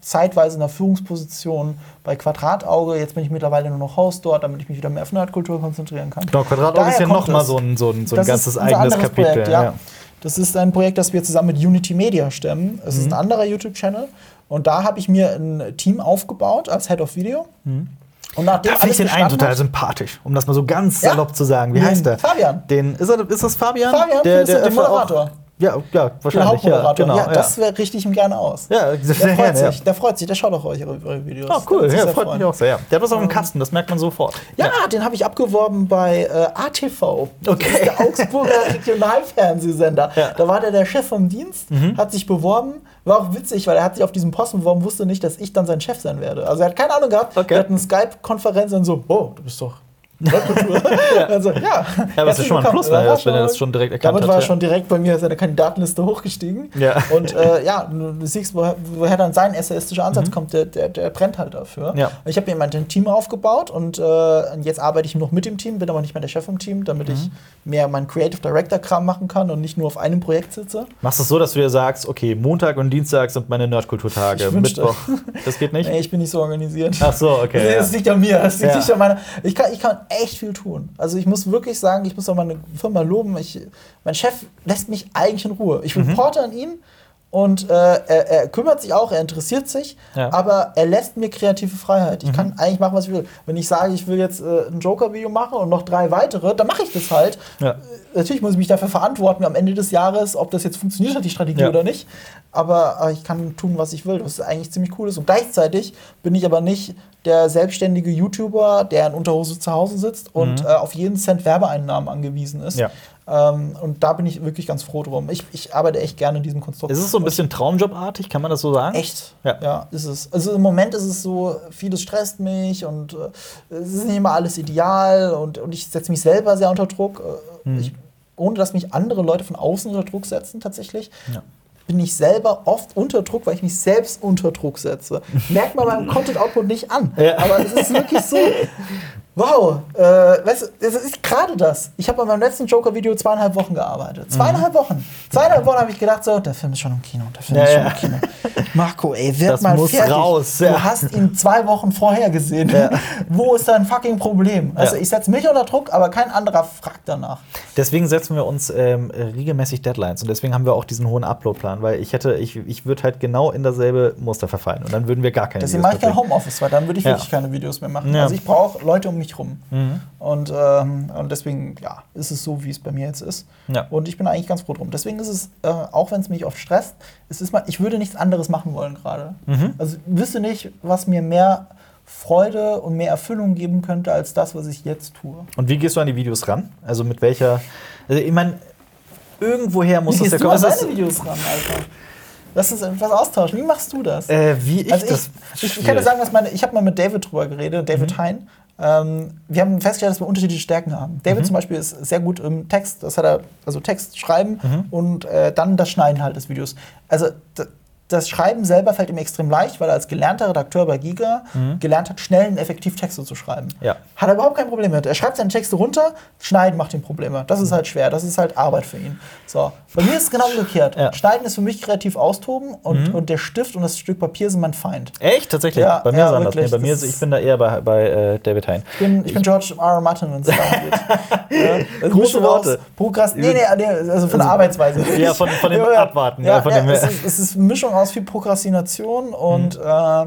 zeitweise in der Führungsposition bei Quadratauge. Jetzt bin ich mittlerweile nur noch Host dort, damit ich mich wieder mehr auf Nerdkultur konzentrieren kann. Genau, Quadratauge Daher ist ja nochmal so ein, so ein, so ein ganzes ist eigenes Kapitel. Projekt, ja. Das ist ein Projekt, das wir zusammen mit Unity Media stemmen. Es ist Mhm. ein anderer YouTube-Channel. Und da habe ich mir ein Team aufgebaut als Head of Video. Und nachdem Da finde ich den einen total sympathisch, um das mal so ganz Ja? salopp zu sagen. Wie Den heißt der? Fabian. Den, ist, er, ist das Fabian? Fabian, der, findest du, den öfter auch- Ja, ja, Den wahrscheinlich. Ja, Hauptmoderator. genau, ja, das wäre richtig ihm gerne aus. Ja, der sehr freut gerne, ja. sich. Der freut sich. Der schaut auch eure, eure Videos. Oh, Der cool, ja, freut freuen. mich auch sehr. Ja. Der hat was auf dem Kasten, das merkt man sofort. Ja, den habe ich abgeworben bei äh, ATV. Das Okay. ist der Augsburger Regionalfernsehsender. Ja. Mhm. Da war der der Chef vom Dienst, hat sich beworben. War auch witzig, weil er hat sich auf diesen Posten beworben, wusste nicht, dass ich dann sein Chef sein werde. Also er hat keine Ahnung gehabt. Okay. Er hat eine Skype-Konferenz und so, oh, du bist doch Nerdkultur. also, ja. Ja, aber es ist schon mal ein. Plus, Da ne, war wenn er das schon direkt erkannt Damit hat, war er ja. schon direkt bei mir seine Kandidatenliste hochgestiegen. Ja. Und äh, ja, du siehst, woher, woher dann sein essayistischer Ansatz kommt, der, der, der brennt halt dafür. Mhm. Ja. Ich habe mir mein Team aufgebaut und äh, jetzt arbeite ich noch mit dem Team, bin aber nicht mehr der Chef im Team, damit Mhm. ich mehr meinen Creative Director-Kram machen kann und nicht nur auf einem Projekt sitze. Machst du es so, dass du dir sagst, okay, Montag und Dienstag sind meine Nerdkulturtage. Mittwoch. Das geht nicht? Nee, ich bin nicht so organisiert. Ach so, okay. Das, ja. das liegt an mir, das liegt Ja. nicht an meiner. Ich kann, ich kann echt viel tun. Also ich muss wirklich sagen, ich muss auch meine Firma loben. Ich, mein Chef lässt mich eigentlich in Ruhe. Ich Mhm. reporte an ihn und äh, er, er kümmert sich auch, er interessiert sich, Ja. aber er lässt mir kreative Freiheit. Ich Mhm. kann eigentlich machen, was ich will. Wenn ich sage, ich will jetzt äh, ein Joker-Video machen und noch drei weitere, dann mache ich das halt. Ja. Äh, Natürlich muss ich mich dafür verantworten am Ende des Jahres, ob das jetzt funktioniert hat, die Strategie Ja. oder nicht. Aber äh, ich kann tun, was ich will, was eigentlich ziemlich cool ist. Und gleichzeitig bin ich aber nicht der selbstständige YouTuber, der in Unterhose zu Hause sitzt und äh, auf jeden Cent Werbeeinnahmen angewiesen ist. Mhm. Ja. Ähm, und da bin ich wirklich ganz froh drum. Ich, ich arbeite echt gerne in diesem Konstrukt. Ist es so ein bisschen Traumjobartig, kann man das so sagen? Echt? Ja. ist es. Also im Moment ist es so, vieles stresst mich und äh, es ist nicht immer alles ideal und, und ich setze mich selber sehr unter Druck. Äh, Mhm. ich, ohne dass mich andere Leute von außen unter Druck setzen, tatsächlich. Ja. Bin ich selber oft unter Druck, weil ich mich selbst unter Druck setze. Merkt man beim Content Output nicht an. Ja. Aber es ist wirklich so. Wow, äh, weißt du, das ist gerade das. Ich habe an meinem letzten Joker-Video zweieinhalb Wochen gearbeitet. Zweieinhalb Wochen. Zweieinhalb Wochen habe ich gedacht, so, der Film ist schon im Kino, der Film Ja, ist schon ja. im Kino. Marco, ey, wird Das mal muss fertig. raus, Du ja. hast ihn zwei Wochen vorher gesehen. Wo ist dein fucking Problem? Also ich setze mich unter Druck, aber kein anderer fragt danach. Deswegen setzen wir uns ähm, regelmäßig Deadlines und deswegen haben wir auch diesen hohen Uploadplan, weil ich hätte, ich, ich würde halt genau in dasselbe Muster verfallen und dann würden wir gar keine Deswegen mache Videos ich kein. Homeoffice, weil dann würde ich Ja. wirklich keine Videos mehr machen. Ja. Also ich brauche Leute um mich rum. Mhm. Und, ähm, und deswegen, ja, ist es so, wie es bei mir jetzt ist. Ja. Und ich bin eigentlich ganz froh drum. Deswegen ist es, äh, auch wenn es mich oft stresst, es ist mal, ich würde nichts anderes machen wollen gerade. Mhm. Also ich wüsste nicht, was mir mehr Freude und mehr Erfüllung geben könnte als das, was ich jetzt tue. Und wie gehst du an die Videos ran? Also mit welcher. Also ich meine, irgendwoher muss Wie das ja gehst du kommen. an deine Videos ran, Alter? Lass uns etwas austauschen. Wie machst du das? Äh, wie ich also ich, das. ich, ich kann dir sagen, was meine. Ich habe mal mit David drüber geredet, David Hein. Ähm, wir haben festgestellt, dass wir unterschiedliche Stärken haben. David zum Beispiel ist sehr gut im Text, das hat er, also Text schreiben und äh, dann das Schneiden halt des Videos. Also das Schreiben selber fällt ihm extrem leicht, weil er als gelernter Redakteur bei Giga gelernt hat, schnell und effektiv Texte zu schreiben. Ja. Hat er überhaupt kein Problem mit. Er schreibt seine Texte runter, schneiden macht ihm Probleme. Das ist halt schwer, das ist halt Arbeit für ihn. So. Bei mir ist es genau umgekehrt. Ja. Schneiden ist für mich kreativ austoben und, und der Stift und das Stück Papier sind mein Feind. Echt? Tatsächlich? Ja, bei mir ja, ist anders. Nee, bei mir ist, ich bin da eher bei, bei äh, David Hein. Ich bin, ich bin George R. R. Martin, wenn es darum geht. ja, also Große Worte. Prokrast nee, nee, nee, also von der Arbeitsweise. Ja, von- von dem. Abwarten, Ja, ja, von dem- es, ist, es ist Mischung aus viel Prokrastination und Mhm. äh,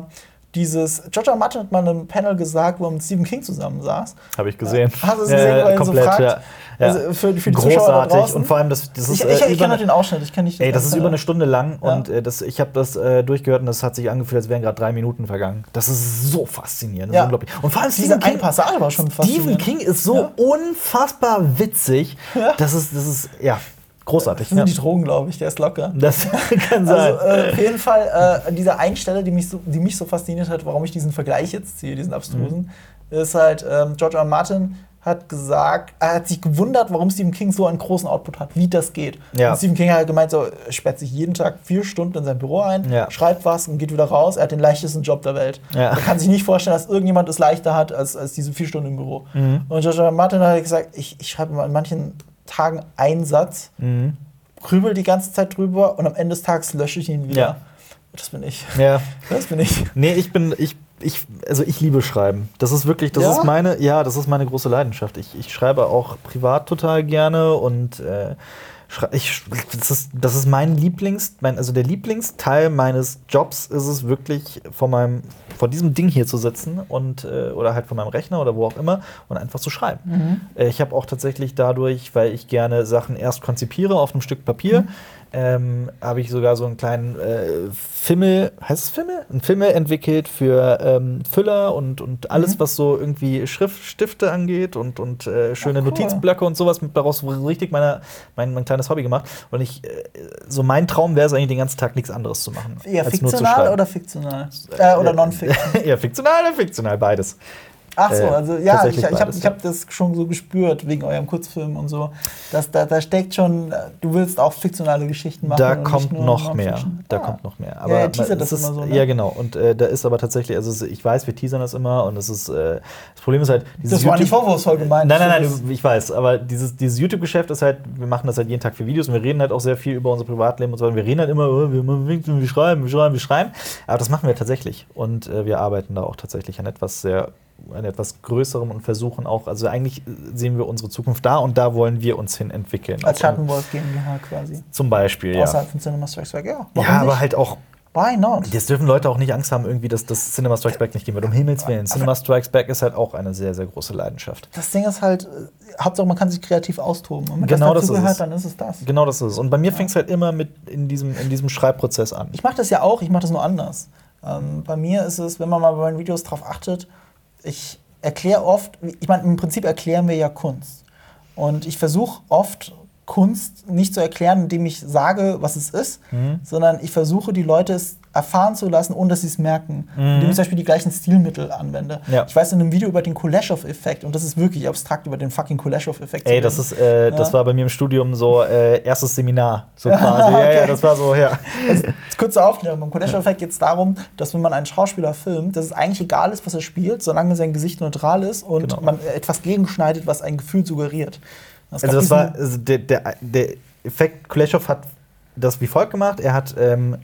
dieses. R. Martin hat mal in einem Panel gesagt, wo er mit Stephen King zusammen saß. Habe ich gesehen. Hast du es Ja, gesehen, ja, er ihn so komplett, fragt? ja. Ja. Also für, für die Zuschauer Großartig. draußen. Und vor allem, das, das ist. ich ich, äh, ich über kenne den Ausschnitt, ich kenne nicht Ey, das ist ganze über eine. Stunde lang Ja. und äh, das, ich habe das äh, durchgehört und das hat sich angefühlt, als wären gerade drei Minuten vergangen. Das ist so faszinierend, Ja. unglaublich. Und vor allem Diese Stephen eine King, Passage war schon Stephen. King ist so Ja. unfassbar witzig. Ja. Das ist, das ist, ja, großartig. Das sind Ja. die Drogen, glaube ich, der ist locker. Das kann sein. Also äh, auf jeden Fall äh, an dieser einen Stelle, die mich, so, die mich so fasziniert hat, warum ich diesen Vergleich jetzt ziehe, diesen abstrusen, Mhm. ist halt, ähm, George R. R. Martin hat gesagt, er hat sich gewundert, warum Stephen King so einen großen Output hat, wie das geht. Ja. Und Stephen King hat gemeint, so, er sperrt sich jeden Tag vier Stunden in sein Büro ein, Ja. schreibt was und geht wieder raus. Er hat den leichtesten Job der Welt. Ja. Er kann sich nicht vorstellen, dass irgendjemand es leichter hat als, als diese vier Stunden im Büro. Mhm. Und George R. Martin hat gesagt, ich, ich schreibe an manchen Tagen einen Satz, Mhm. grübel die ganze Zeit drüber und am Ende des Tages lösche ich ihn wieder. Ja. Das bin ich. Ja. Das bin ich. Nee, ich bin, ich, ich, also ich liebe Schreiben. Das ist wirklich, das Ja? ist meine, ja, das ist meine große Leidenschaft. Ich, ich schreibe auch privat total gerne und äh, ich, das, ist, das ist mein Lieblings, mein, also der Lieblingsteil meines Jobs ist es wirklich vor meinem, vor diesem Ding hier zu sitzen und äh, oder halt vor meinem Rechner oder wo auch immer und einfach zu schreiben. Äh, ich habe auch tatsächlich dadurch, weil ich gerne Sachen erst konzipiere auf einem Stück Papier, ähm, habe ich sogar so einen kleinen äh, Fimmel, heißt es Fimmel? Ein Fimmel entwickelt für ähm, Füller und, und alles, was so irgendwie Schriftstifte angeht und, und äh, schöne Ach, cool. Notizblöcke und sowas. Mit daraus so richtig meine, mein, mein kleines Hobby gemacht. Und ich, äh, so mein Traum wäre es eigentlich, den ganzen Tag nichts anderes zu machen. Eher zu fiktional oder fiktional? Äh, oder non-fiction? ja, fiktional oder fiktional, beides. Ach so, Äh, also ja, ich, ich habe ich hab das schon so gespürt wegen eurem Kurzfilm und so. Dass da, da steckt schon, du willst auch fiktionale Geschichten machen. Da kommt noch mehr. Non-Fiction. Da Ah. kommt noch mehr. Ja, er teasert das ist, immer so, ne? Ja, genau. Und äh, da ist aber tatsächlich, also ich weiß, wir teasern das immer und es ist, äh, das Problem ist halt, dieses Das war nicht vorwurfsvoll gemeint. Nein, nein, nein, ich weiß, aber dieses, dieses YouTube-Geschäft ist halt, wir machen das halt jeden Tag für Videos und wir reden halt auch sehr viel über unser Privatleben und so. Und wir reden halt immer, oh, wir, wir, wir schreiben, wir schreiben, wir schreiben. Aber das machen wir tatsächlich. Und äh, wir arbeiten da auch tatsächlich an etwas sehr, an etwas Größerem und versuchen auch, also eigentlich sehen wir unsere Zukunft da und da wollen wir uns hin entwickeln. Als Schattenwolf GmbH quasi. Zum Beispiel, ja. Außerhalb von Cinema Strikes Back, ja. Warum Ja, aber nicht? halt auch Why not? Jetzt dürfen Leute auch nicht Angst haben, irgendwie, dass das Cinema Strikes Back nicht gehen wird. Um Himmels Willen. Cinema Strikes Back ist halt auch eine sehr, sehr große Leidenschaft. Das Ding ist halt, Hauptsache man kann sich kreativ austoben. Und wenn Genau das das gehört, es. dann ist es das. Genau das ist es. Und bei mir fängt es halt immer mit in diesem, in diesem Schreibprozess an. Ich mache das ja auch, ich mache das nur anders. Ähm, bei mir ist es, wenn man mal bei meinen Videos drauf achtet, ich erkläre oft, ich meine, im Prinzip erklären wir ja Kunst. Und ich versuche oft, Kunst nicht zu erklären, indem ich sage, was es ist, Mhm. sondern ich versuche, die Leute es erfahren zu lassen, ohne dass sie es merken. Indem ich zum Beispiel die gleichen Stilmittel anwende. Mhm. Ja. Ich weiß in einem Video über den Kuleshov-Effekt, und das ist wirklich abstrakt, über den fucking Kuleshov-Effekt. Ey, das ist, äh, das Ja. war bei mir im Studium so äh, erstes Seminar, so quasi. Ja, ja, Okay. das war so, ja. Also, kurze Aufklärung. Beim Kuleshov-Effekt geht es darum, dass wenn man einen Schauspieler filmt, dass es eigentlich egal ist, was er spielt, solange sein Gesicht neutral ist und Genau. man etwas gegenschneidet, was ein Gefühl suggeriert. Es Also das war, also der, der, der Effekt, Kuleshov hat das wie folgt gemacht. Er hat ähm,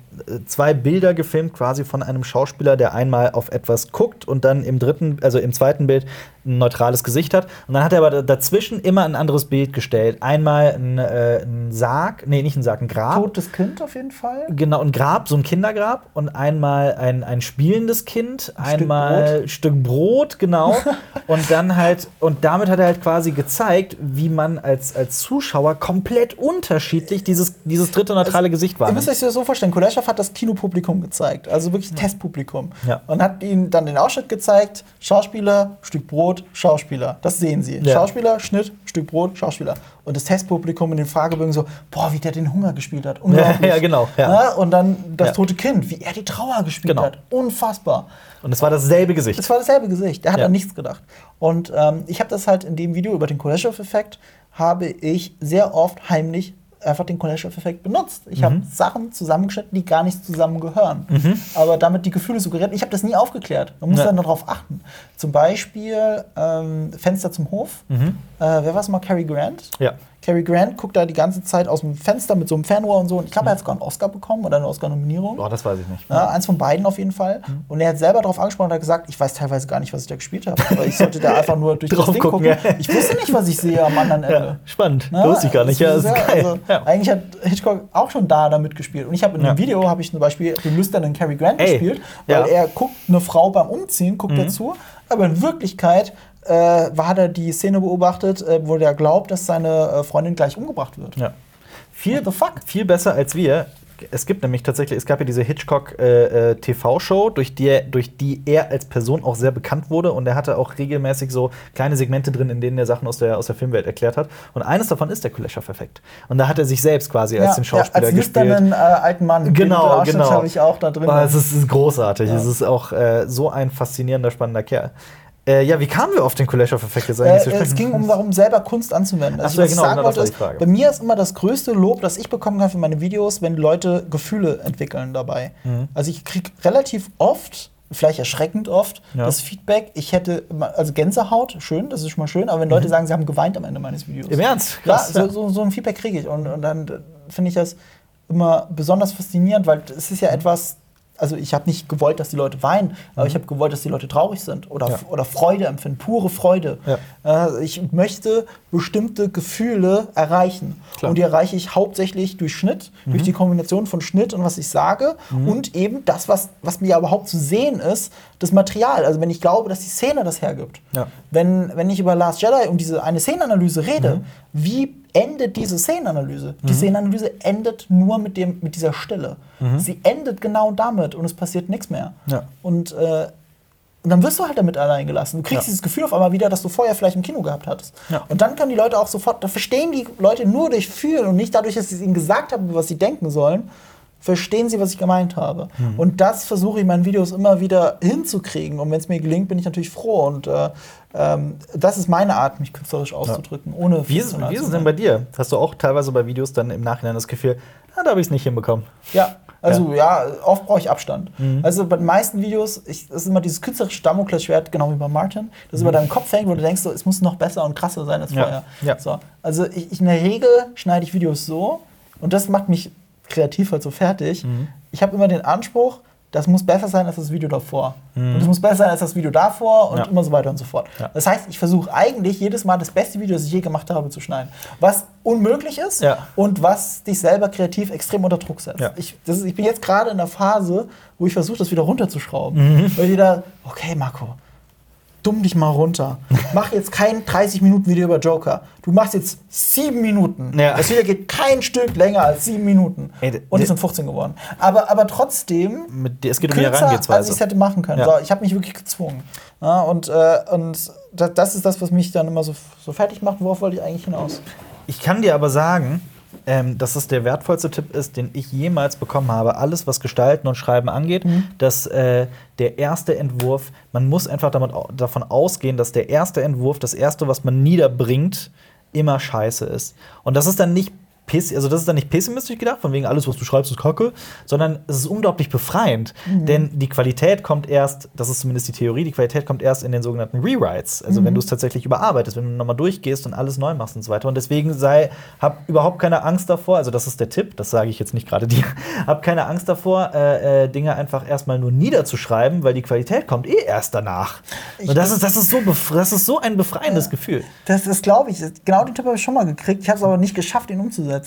zwei Bilder gefilmt, quasi von einem Schauspieler, der einmal auf etwas guckt und dann im dritten, also im zweiten Bild ein neutrales Gesicht hat. Und dann hat er aber dazwischen immer ein anderes Bild gestellt. Einmal ein, äh, ein Sarg, nee, nicht ein Sarg, ein Grab. Totes Kind auf jeden Fall. Genau, ein Grab, so ein Kindergrab. Und einmal ein, ein spielendes Kind, Ein einmal Stück Stück Brot, genau. und dann halt, und damit hat er halt quasi gezeigt, wie man als, als Zuschauer komplett unterschiedlich dieses, dieses dritte neutrale Gesicht Ihr müsst euch das so vorstellen, Kuleshov hat das Kinopublikum gezeigt, also wirklich Testpublikum. Ja. Und hat ihnen dann den Ausschnitt gezeigt, Schauspieler, Stück Brot, Schauspieler. Das sehen sie. Ja. Schauspieler, Schnitt, Stück Brot, Schauspieler. Und das Testpublikum in den Fragebögen so, boah, wie der den Hunger gespielt hat. Unglaublich. Ja, genau, ja. Ja, und dann das Ja. tote Kind, wie er die Trauer gespielt Genau. hat. Unfassbar. Und es war dasselbe Gesicht. Es war dasselbe Gesicht. Er hat Ja. an nichts gedacht. Und ähm, ich habe das halt in dem Video über den Kuleshov-Effekt, habe ich sehr oft heimlich einfach den Kuleshov-Effekt benutzt. Ich Mhm. habe Sachen zusammengeschnitten, die gar nicht zusammengehören. Aber damit die Gefühle suggeriert. Ich habe das nie aufgeklärt. Man muss Ja. dann darauf achten. Zum Beispiel ähm, Fenster zum Hof. Mhm. Äh, wer war es mal? Cary Grant? Ja. Cary Grant guckt da die ganze Zeit aus dem Fenster mit so einem Fernrohr und so. Und ich glaube, Mhm. er hat sogar einen Oscar bekommen oder eine Oscar-Nominierung. Boah, das weiß ich nicht. Ja, eins von beiden auf jeden Fall. Mhm. Und er hat selber darauf angesprochen und hat gesagt, ich weiß teilweise gar nicht, was ich da gespielt habe. Aber ich sollte da einfach nur durch das Ding gucken, gucken. ja. Ich wusste nicht, was ich sehe am anderen Ende. Ja, spannend. Ne? Wusste ich gar nicht. Ja, ist geil. Also. Eigentlich hat Hitchcock auch schon da damit gespielt. Und ich habe in dem Video habe ich zum Beispiel den lüsternen Cary Grant Ey, gespielt, weil. Mhm. er guckt eine Frau beim Umziehen, guckt dazu. Aber in Wirklichkeit äh, war- hat er die Szene beobachtet, äh, wo der glaubt, dass seine äh, Freundin gleich umgebracht wird. Ja. Viel, viel besser als wir. Es gibt nämlich tatsächlich, es gab ja diese Hitchcock äh, äh, TV-Show, durch die, er- durch die er als Person auch sehr bekannt wurde und er hatte auch regelmäßig so kleine Segmente drin, in denen er Sachen aus der, aus der Filmwelt erklärt hat. Und eines davon ist der Kuleshov-Effekt. Und da hat er sich selbst quasi als den Schauspieler als gespielt. lüsternen äh, alten Mann. Genau, genau. habe ich auch da drin. Ah, es, ist, ist großartig. Ja. Es ist auch äh, so ein faszinierender, spannender Kerl. Äh, ja, wie kamen wir auf den Kuleshov-Effekt jetzt eigentlich Äh, es ging um darum, selber Kunst anzuwenden. Ach Also, so, ja, was ich genau, sagen genau, das wollte, ist, bei mir ist immer das größte Lob, das ich bekommen kann für meine Videos, wenn Leute Gefühle entwickeln dabei. Mhm. Also ich kriege relativ oft, vielleicht erschreckend oft, Ja. das Feedback, ich hätte, also Gänsehaut, schön, das ist schon mal schön, aber wenn Leute sagen, sie haben geweint am Ende meines Videos. Mhm. Im Ernst? Ja, Krass, so, ja. so, so ein Feedback kriege ich. Und, und dann äh, finde ich das immer besonders faszinierend, weil es Mhm. ist ja etwas, also ich habe nicht gewollt, dass die Leute weinen, aber ich habe gewollt, dass die Leute traurig sind oder, Mhm. Ja. oder Freude empfinden, pure Freude. Ja. Äh, ich möchte bestimmte Gefühle erreichen. Klar. Und die erreiche ich hauptsächlich durch Schnitt, durch die Kombination von Schnitt und was ich sage und eben das, was, was mir überhaupt zu sehen ist, das Material. Also wenn ich glaube, dass die Szene das hergibt. Ja. Wenn, wenn ich über Last Jedi um diese eine Szenenanalyse rede, wie endet diese Szenenanalyse? Die Szenenanalyse endet nur mit, dem, mit dieser Stille. Sie endet genau damit und es passiert nichts mehr. Ja. Und, äh, und dann wirst du halt damit allein gelassen. Du kriegst Ja. dieses Gefühl auf einmal wieder, das du vorher vielleicht im Kino gehabt hattest. Ja. Und dann können die Leute auch sofort, da verstehen die Leute nur durch Fühlen und nicht dadurch, dass ich es ihnen gesagt habe, was sie denken sollen, verstehen sie, was ich gemeint habe. Mhm. Und das versuche ich in meinen Videos immer wieder hinzukriegen. Und wenn es mir gelingt, bin ich natürlich froh. Und äh, ähm, das ist meine Art, mich künstlerisch auszudrücken, ohne Wie ist, wie ist es denn bei dir? Hast du auch teilweise bei Videos dann im Nachhinein das Gefühl, ah, da habe ich es nicht hinbekommen? Ja, also ja, oft brauche ich Abstand. Also bei den meisten Videos, ich, das ist immer dieses künstlerische Damoklesschwert, genau wie bei Martin, das über deinem Kopf hängt, wo du denkst, so, es muss noch besser und krasser sein als Ja, vorher. ja. So, also ich in der Regel schneide ich Videos so und das macht mich kreativ halt so fertig. Ich habe immer den Anspruch, das muss besser sein als das Video davor. Und es muss besser sein als das Video davor und Ja. immer so weiter und so fort. Ja. Das heißt, ich versuche eigentlich jedes Mal das beste Video, das ich je gemacht habe, zu schneiden. Was unmöglich ist Ja. und was dich selber kreativ extrem unter Druck setzt. Ich, das ist, ich bin jetzt gerade in der Phase, wo ich versuche, das wieder runterzuschrauben. Mhm. Weil ich da, okay, Marco, dumm dich mal runter. Mach jetzt kein 30-Minuten-Video über Joker. Du machst jetzt sieben Minuten. Ja. Das Video geht kein Stück länger als sieben Minuten. Ey, und es sind 15 geworden. Aber, aber trotzdem Mit, es geht um die kürzer, als ich Herangehensweise. es hätte machen können. Ja. So, ich habe mich wirklich gezwungen. Ja, und äh, und das, das ist das, was mich dann immer so, so fertig macht. Worauf wollte ich eigentlich hinaus? Ich kann dir aber sagen, ähm, dass es der wertvollste Tipp ist, den ich jemals bekommen habe. Alles, was Gestalten und Schreiben angeht, dass äh, der erste Entwurf, man muss einfach damit, davon ausgehen, dass der erste Entwurf, das erste, was man niederbringt, immer scheiße ist. Und das ist dann nicht also das ist dann nicht pessimistisch gedacht, von wegen alles, was du schreibst, ist Kacke, sondern es ist unglaublich befreiend. Denn die Qualität kommt erst, das ist zumindest die Theorie, die Qualität kommt erst in den sogenannten Rewrites. Also wenn du es tatsächlich überarbeitest, wenn du nochmal durchgehst und alles neu machst und so weiter. Und deswegen sei, hab überhaupt keine Angst davor, also das ist der Tipp, das sage ich jetzt nicht gerade dir, hab keine Angst davor, äh, äh, Dinge einfach erstmal nur niederzuschreiben, weil die Qualität kommt eh erst danach. Und das ist, das ist, so, das ist so ein befreiendes Gefühl. Das ist, glaube ich, genau den Tipp habe ich schon mal gekriegt. Ich habe es aber nicht geschafft, ihn umzusetzen.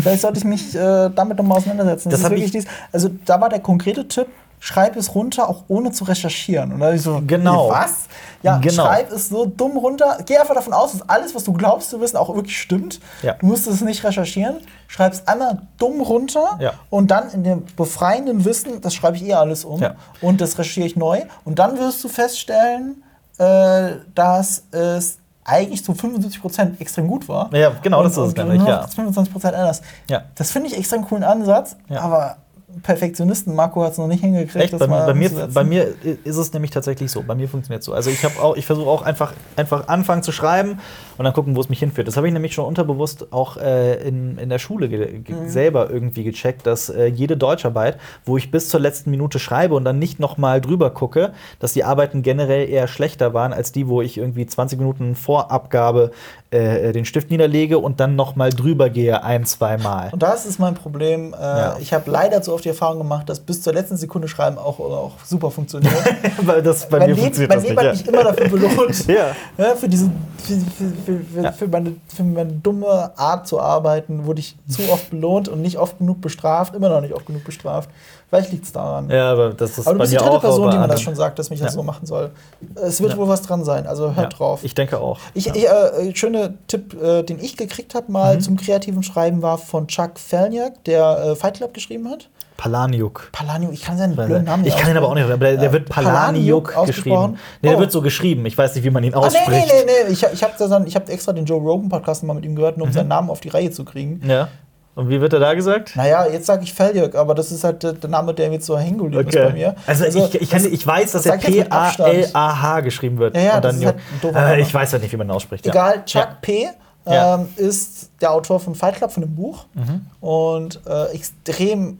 Vielleicht sollte ich mich äh, damit nochmal auseinandersetzen. Mhm. Das ist wirklich ich- dies, also da war der konkrete Tipp, schreib es runter, auch ohne zu recherchieren. Und da ich so, Genau. was? Ja, Genau. schreib es so dumm runter. Geh einfach davon aus, dass alles, was du glaubst zu wissen, auch wirklich stimmt. Ja. Du musst es nicht recherchieren. Schreib es einmal dumm runter Ja. und dann in dem befreienden Wissen, das schreibe ich eh alles um Ja. und das recherchiere ich neu. Und dann wirst du feststellen, äh, dass es eigentlich zu 75% extrem gut war. Ja, genau, das Und- ist es nämlich, ja. noch 25% anders. Ja. Das finde ich extrem coolen Ansatz, Ja. aber Perfektionisten, Marco hat es noch nicht hingekriegt, Echt? Bei, bei, mir, bei mir ist es nämlich tatsächlich so. Bei mir funktioniert es so. Also ich habe auch, ich versuche auch einfach, einfach anfangen zu schreiben und dann gucken, wo es mich hinführt. Das habe ich nämlich schon unterbewusst auch äh, in, in der Schule Mhm. selber irgendwie gecheckt, dass äh, jede Deutscharbeit, wo ich bis zur letzten Minute schreibe und dann nicht noch mal drüber gucke, dass die Arbeiten generell eher schlechter waren als die, wo ich irgendwie 20 Minuten vor Abgabe äh, den Stift niederlege und dann noch mal drüber gehe ein, zwei Mal. Und das ist mein Problem. Äh, Ja. Ich habe leider so oft die Erfahrung gemacht, dass bis zur letzten Sekunde Schreiben auch, auch super funktioniert. Weil das bei mein mir funktioniert mein das Leben nicht. hat mich immer dafür belohnt. Ja. Ja, für diese für, für, für, für, Ja. für, meine, für meine dumme Art zu arbeiten wurde ich zu oft belohnt und nicht oft genug bestraft, immer noch nicht oft genug bestraft. Vielleicht liegt es daran. Ja, aber das ist Aber du bist die dritte auch. Person, die mir das schon sagt, dass mich das Ja. so machen soll. Es wird Ja. wohl was dran sein, also hört drauf. Ich denke auch. Ich, ich, äh, schöner Tipp, äh, den ich gekriegt habe mal Mhm. zum kreativen Schreiben, war von Chuck Felniak, der äh, Fight Club geschrieben hat. Palaniuk. Palaniuk, ich kann seinen blöden Namen Ich kann ihn aber auch nicht, aber der, der wird Palaniuk Palaniuk geschrieben. Nee, der Oh. wird so geschrieben. Ich weiß nicht, wie man ihn Ah, nee, ausspricht. nee, nee, nee. Ich, ich habe hab extra den Joe Rogan Podcast mal mit ihm gehört, nur um seinen Namen auf die Reihe zu kriegen. Ja. Und wie wird er da gesagt? Naja, jetzt sage ich Feljak, aber das ist halt der, Name, der jetzt so hängen geblieben ist bei mir. Also, ich, ich, kann, ich weiß, dass das er. P-A-L-A-H geschrieben wird. Ja, ja, das ist halt äh. Ich weiß halt nicht, wie man ihn ausspricht. Ja. Egal, Chuck Ja. P. Ja. Ähm, ist der Autor von Fight Club, von dem Buch. Mhm. Und äh, extrem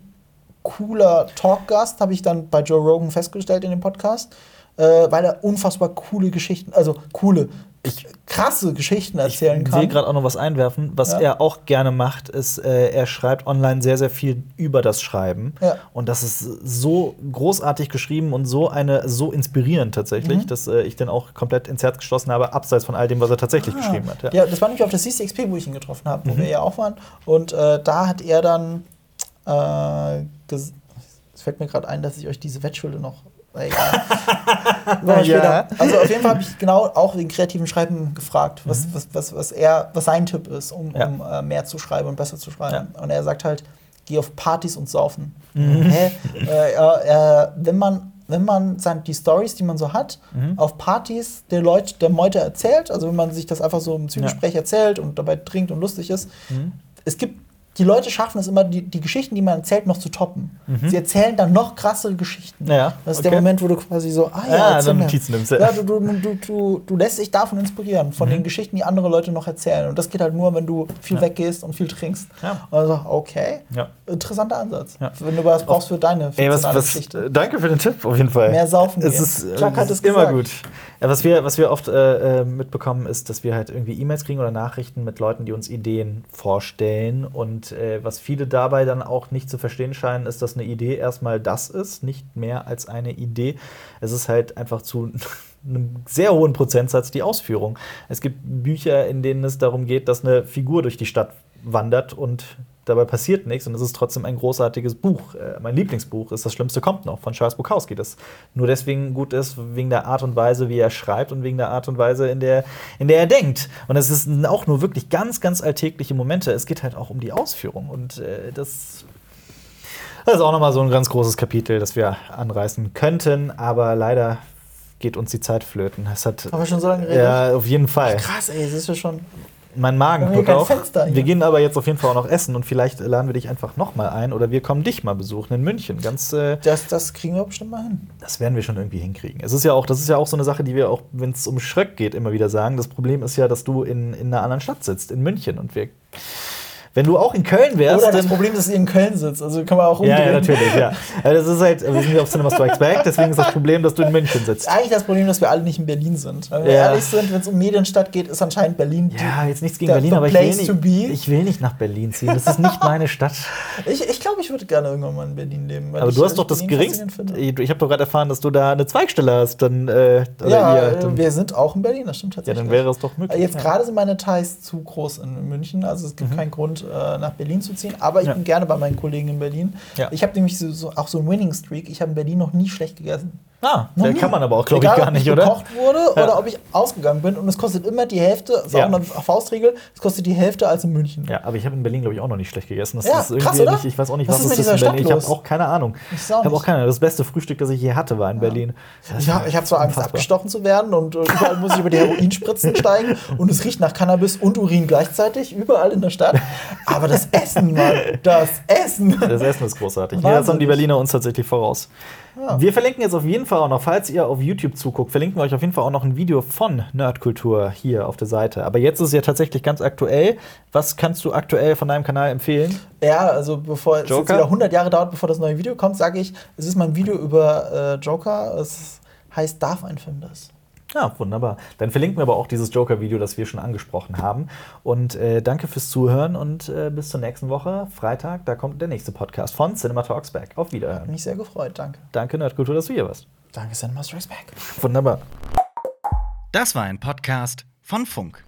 cooler Talkgast, habe ich dann bei Joe Rogan festgestellt in dem Podcast. Äh, weil er unfassbar coole Geschichten, also coole, krasse Geschichten erzählen Ich will kann. gerade auch noch was einwerfen. Was Ja. er auch gerne macht, ist, äh, er schreibt online sehr, sehr viel über das Schreiben. Ja. Und das ist so großartig geschrieben und so eine so inspirierend tatsächlich, Mhm. dass äh, ich den auch komplett ins Herz geschlossen habe, abseits von all dem, was er tatsächlich geschrieben hat. Ah. Ja. das war nämlich auf der CCXP, wo ich ihn getroffen habe, Mhm. wo wir ja auch waren. Und äh, da hat er dann. Äh, ges- es fällt mir gerade ein, dass ich euch diese Wettschulde noch. äh, Egal. Ja. Also auf jeden Fall habe ich genau auch den kreativen Schreiben gefragt, was, was, was, was er, was sein Tipp ist, um, Mhm. Ja. um äh, mehr zu schreiben und besser zu schreiben. Ja. Und er sagt halt, geh auf Partys und saufen. Mhm. Hä? Äh, äh, wenn man wenn man sein, die Stories, die man so hat, Mhm. auf Partys der Leute, der Meute erzählt, also wenn man sich das einfach so im Zwiegespräch erzählt und dabei trinkt und lustig ist, Mhm. es gibt die Leute schaffen es immer, die, die Geschichten, die man erzählt, noch zu toppen. Mhm. Sie erzählen dann noch krassere Geschichten. Ja, Das ist okay. der Moment, wo du quasi so, ah ja, Ah, erzähl dann. Notizen nimmst, ja. ja du, du, du, du, du lässt dich davon inspirieren, von den Geschichten, die andere Leute noch erzählen. Und das geht halt nur, wenn du viel Mhm. Ja. weggehst und viel trinkst. Ja. Also, okay, Ja. interessanter Ansatz. Ja. Wenn du was brauchst für deine Ey, was, was, Geschichte. äh, danke für den Tipp, auf jeden Fall. Mehr saufen Es gehen. ist, äh, Chuck hat es ist immer gut. Ja, was, wir, was wir oft äh, äh, mitbekommen, ist, dass wir halt irgendwie E-Mails kriegen oder Nachrichten mit Leuten, die uns Ideen vorstellen. Und äh, was viele dabei dann auch nicht zu verstehen scheinen, ist, dass eine Idee erstmal das ist, nicht mehr als eine Idee. Es ist halt einfach zu einem sehr hohen Prozentsatz die Ausführung. Es gibt Bücher, in denen es darum geht, dass eine Figur durch die Stadt wandert und dabei passiert nichts und es ist trotzdem ein großartiges Buch. Äh, mein Lieblingsbuch ist Das Schlimmste kommt noch von Charles Bukowski, das nur deswegen gut ist, wegen der Art und Weise, wie er schreibt und wegen der Art und Weise, in der, in der er denkt. Und es ist auch nur wirklich ganz, ganz alltägliche Momente. Es geht halt auch um die Ausführung und äh, das das ist auch nochmal so ein ganz großes Kapitel, das wir anreißen könnten, aber leider geht uns die Zeit flöten. Es hat, Haben wir schon so lange geredet? Ja, auf jeden Fall. Krass, ey, das ist ja schon. Mein Magen tut auch. Fenster. Wir gehen aber jetzt auf jeden Fall auch noch essen und vielleicht laden wir dich einfach nochmal ein oder wir kommen dich mal besuchen in München. Ganz, äh, Das, das kriegen wir bestimmt mal hin. das werden wir schon irgendwie hinkriegen. Es ist ja auch, das ist ja auch so eine Sache, die wir auch, wenn es um Schröck geht, immer wieder sagen. Das Problem ist ja, dass du in, in einer anderen Stadt sitzt, in München und wir Wenn du auch in Köln wärst, Oder das Problem, dass ihr in Köln sitzt. Also kann man auch umdrehen. ja, ja, natürlich, ja. Also das ist halt, wir sind hier auf Cinema Strikes Back, deswegen ist das Problem, dass du in München sitzt. Eigentlich das Problem, dass wir alle nicht in Berlin sind. Wenn wir Ja. ehrlich sind, wenn es um Medienstadt geht, ist anscheinend Berlin die- Ja, jetzt nichts gegen Berlin, aber ich will, nicht, ich will nicht nach Berlin ziehen. Das ist nicht meine Stadt. Ich, ich glaube, ich würde gerne irgendwann mal in Berlin leben. weil Aber du hast doch das geringste. Ich habe doch gerade erfahren, dass du da eine Zweigstelle hast. Dann, äh, Ja, ihr, äh, dann, wir sind auch in Berlin, das stimmt ja, tatsächlich. dann wäre es doch möglich. Jetzt ja. gerade sind meine Ties zu groß in München, also es gibt keinen Grund, äh, nach Berlin zu ziehen. Aber ich. Ja. bin gerne bei meinen Kollegen in Berlin. Ja. Ich habe nämlich so, so, auch so einen Winning Streak. Ich habe in Berlin noch nie schlecht gegessen. Ah, Noch der nie. kann man aber auch, glaube ich, gar ob nicht, ich oder? gekocht wurde Ja. oder ob ich ausgegangen bin. Und es kostet immer die Hälfte, das ist auch eine Faustregel, es kostet die Hälfte als in München. Ja, aber ich habe in Berlin, glaube ich, auch noch nicht schlecht gegessen. Das Ja, ist irgendwie krass, oder? nicht, ich weiß auch nicht, Was was, ist mit dieser Berlin. Stadt Ich habe los? auch keine Ahnung. Ich Ich habe auch keine Ahnung. Das beste Frühstück, das ich je hatte, war in Berlin. Ich habe war ich hab so Angst, abgestochen zu werden und äh, überall muss ich über die Heroinspritzen steigen und es riecht nach Cannabis und Urin gleichzeitig, überall in der Stadt. Aber das Essen, Mann, das Essen. Das Essen ist großartig. Ja, das haben die. Berliner uns tatsächlich voraus. Wir verlinken jetzt auf jeden Fall auch noch, falls ihr auf YouTube zuguckt, verlinken wir euch auf jeden Fall auch noch ein Video von Nerdkultur hier auf der Seite. Aber jetzt ist es ja tatsächlich ganz aktuell. Was kannst du aktuell von deinem Kanal empfehlen? Ja, also bevor es jetzt wieder 100 Jahre dauert, bevor das neue Video kommt, sage ich, es ist mein Video über äh, Joker. Es heißt Darf ein Film das? Ja, wunderbar. Dann verlinken wir aber auch dieses Joker-Video, das wir schon angesprochen haben. Und äh, danke fürs Zuhören und äh, bis zur nächsten Woche, Freitag, da kommt der nächste Podcast von Cinema Talks Back. Auf Hat Wiederhören. mich sehr gefreut, danke. Danke, Nerdkultur, dass du hier warst. Danke, Cinema Strikes Back. Wunderbar. Das war ein Podcast von Funk.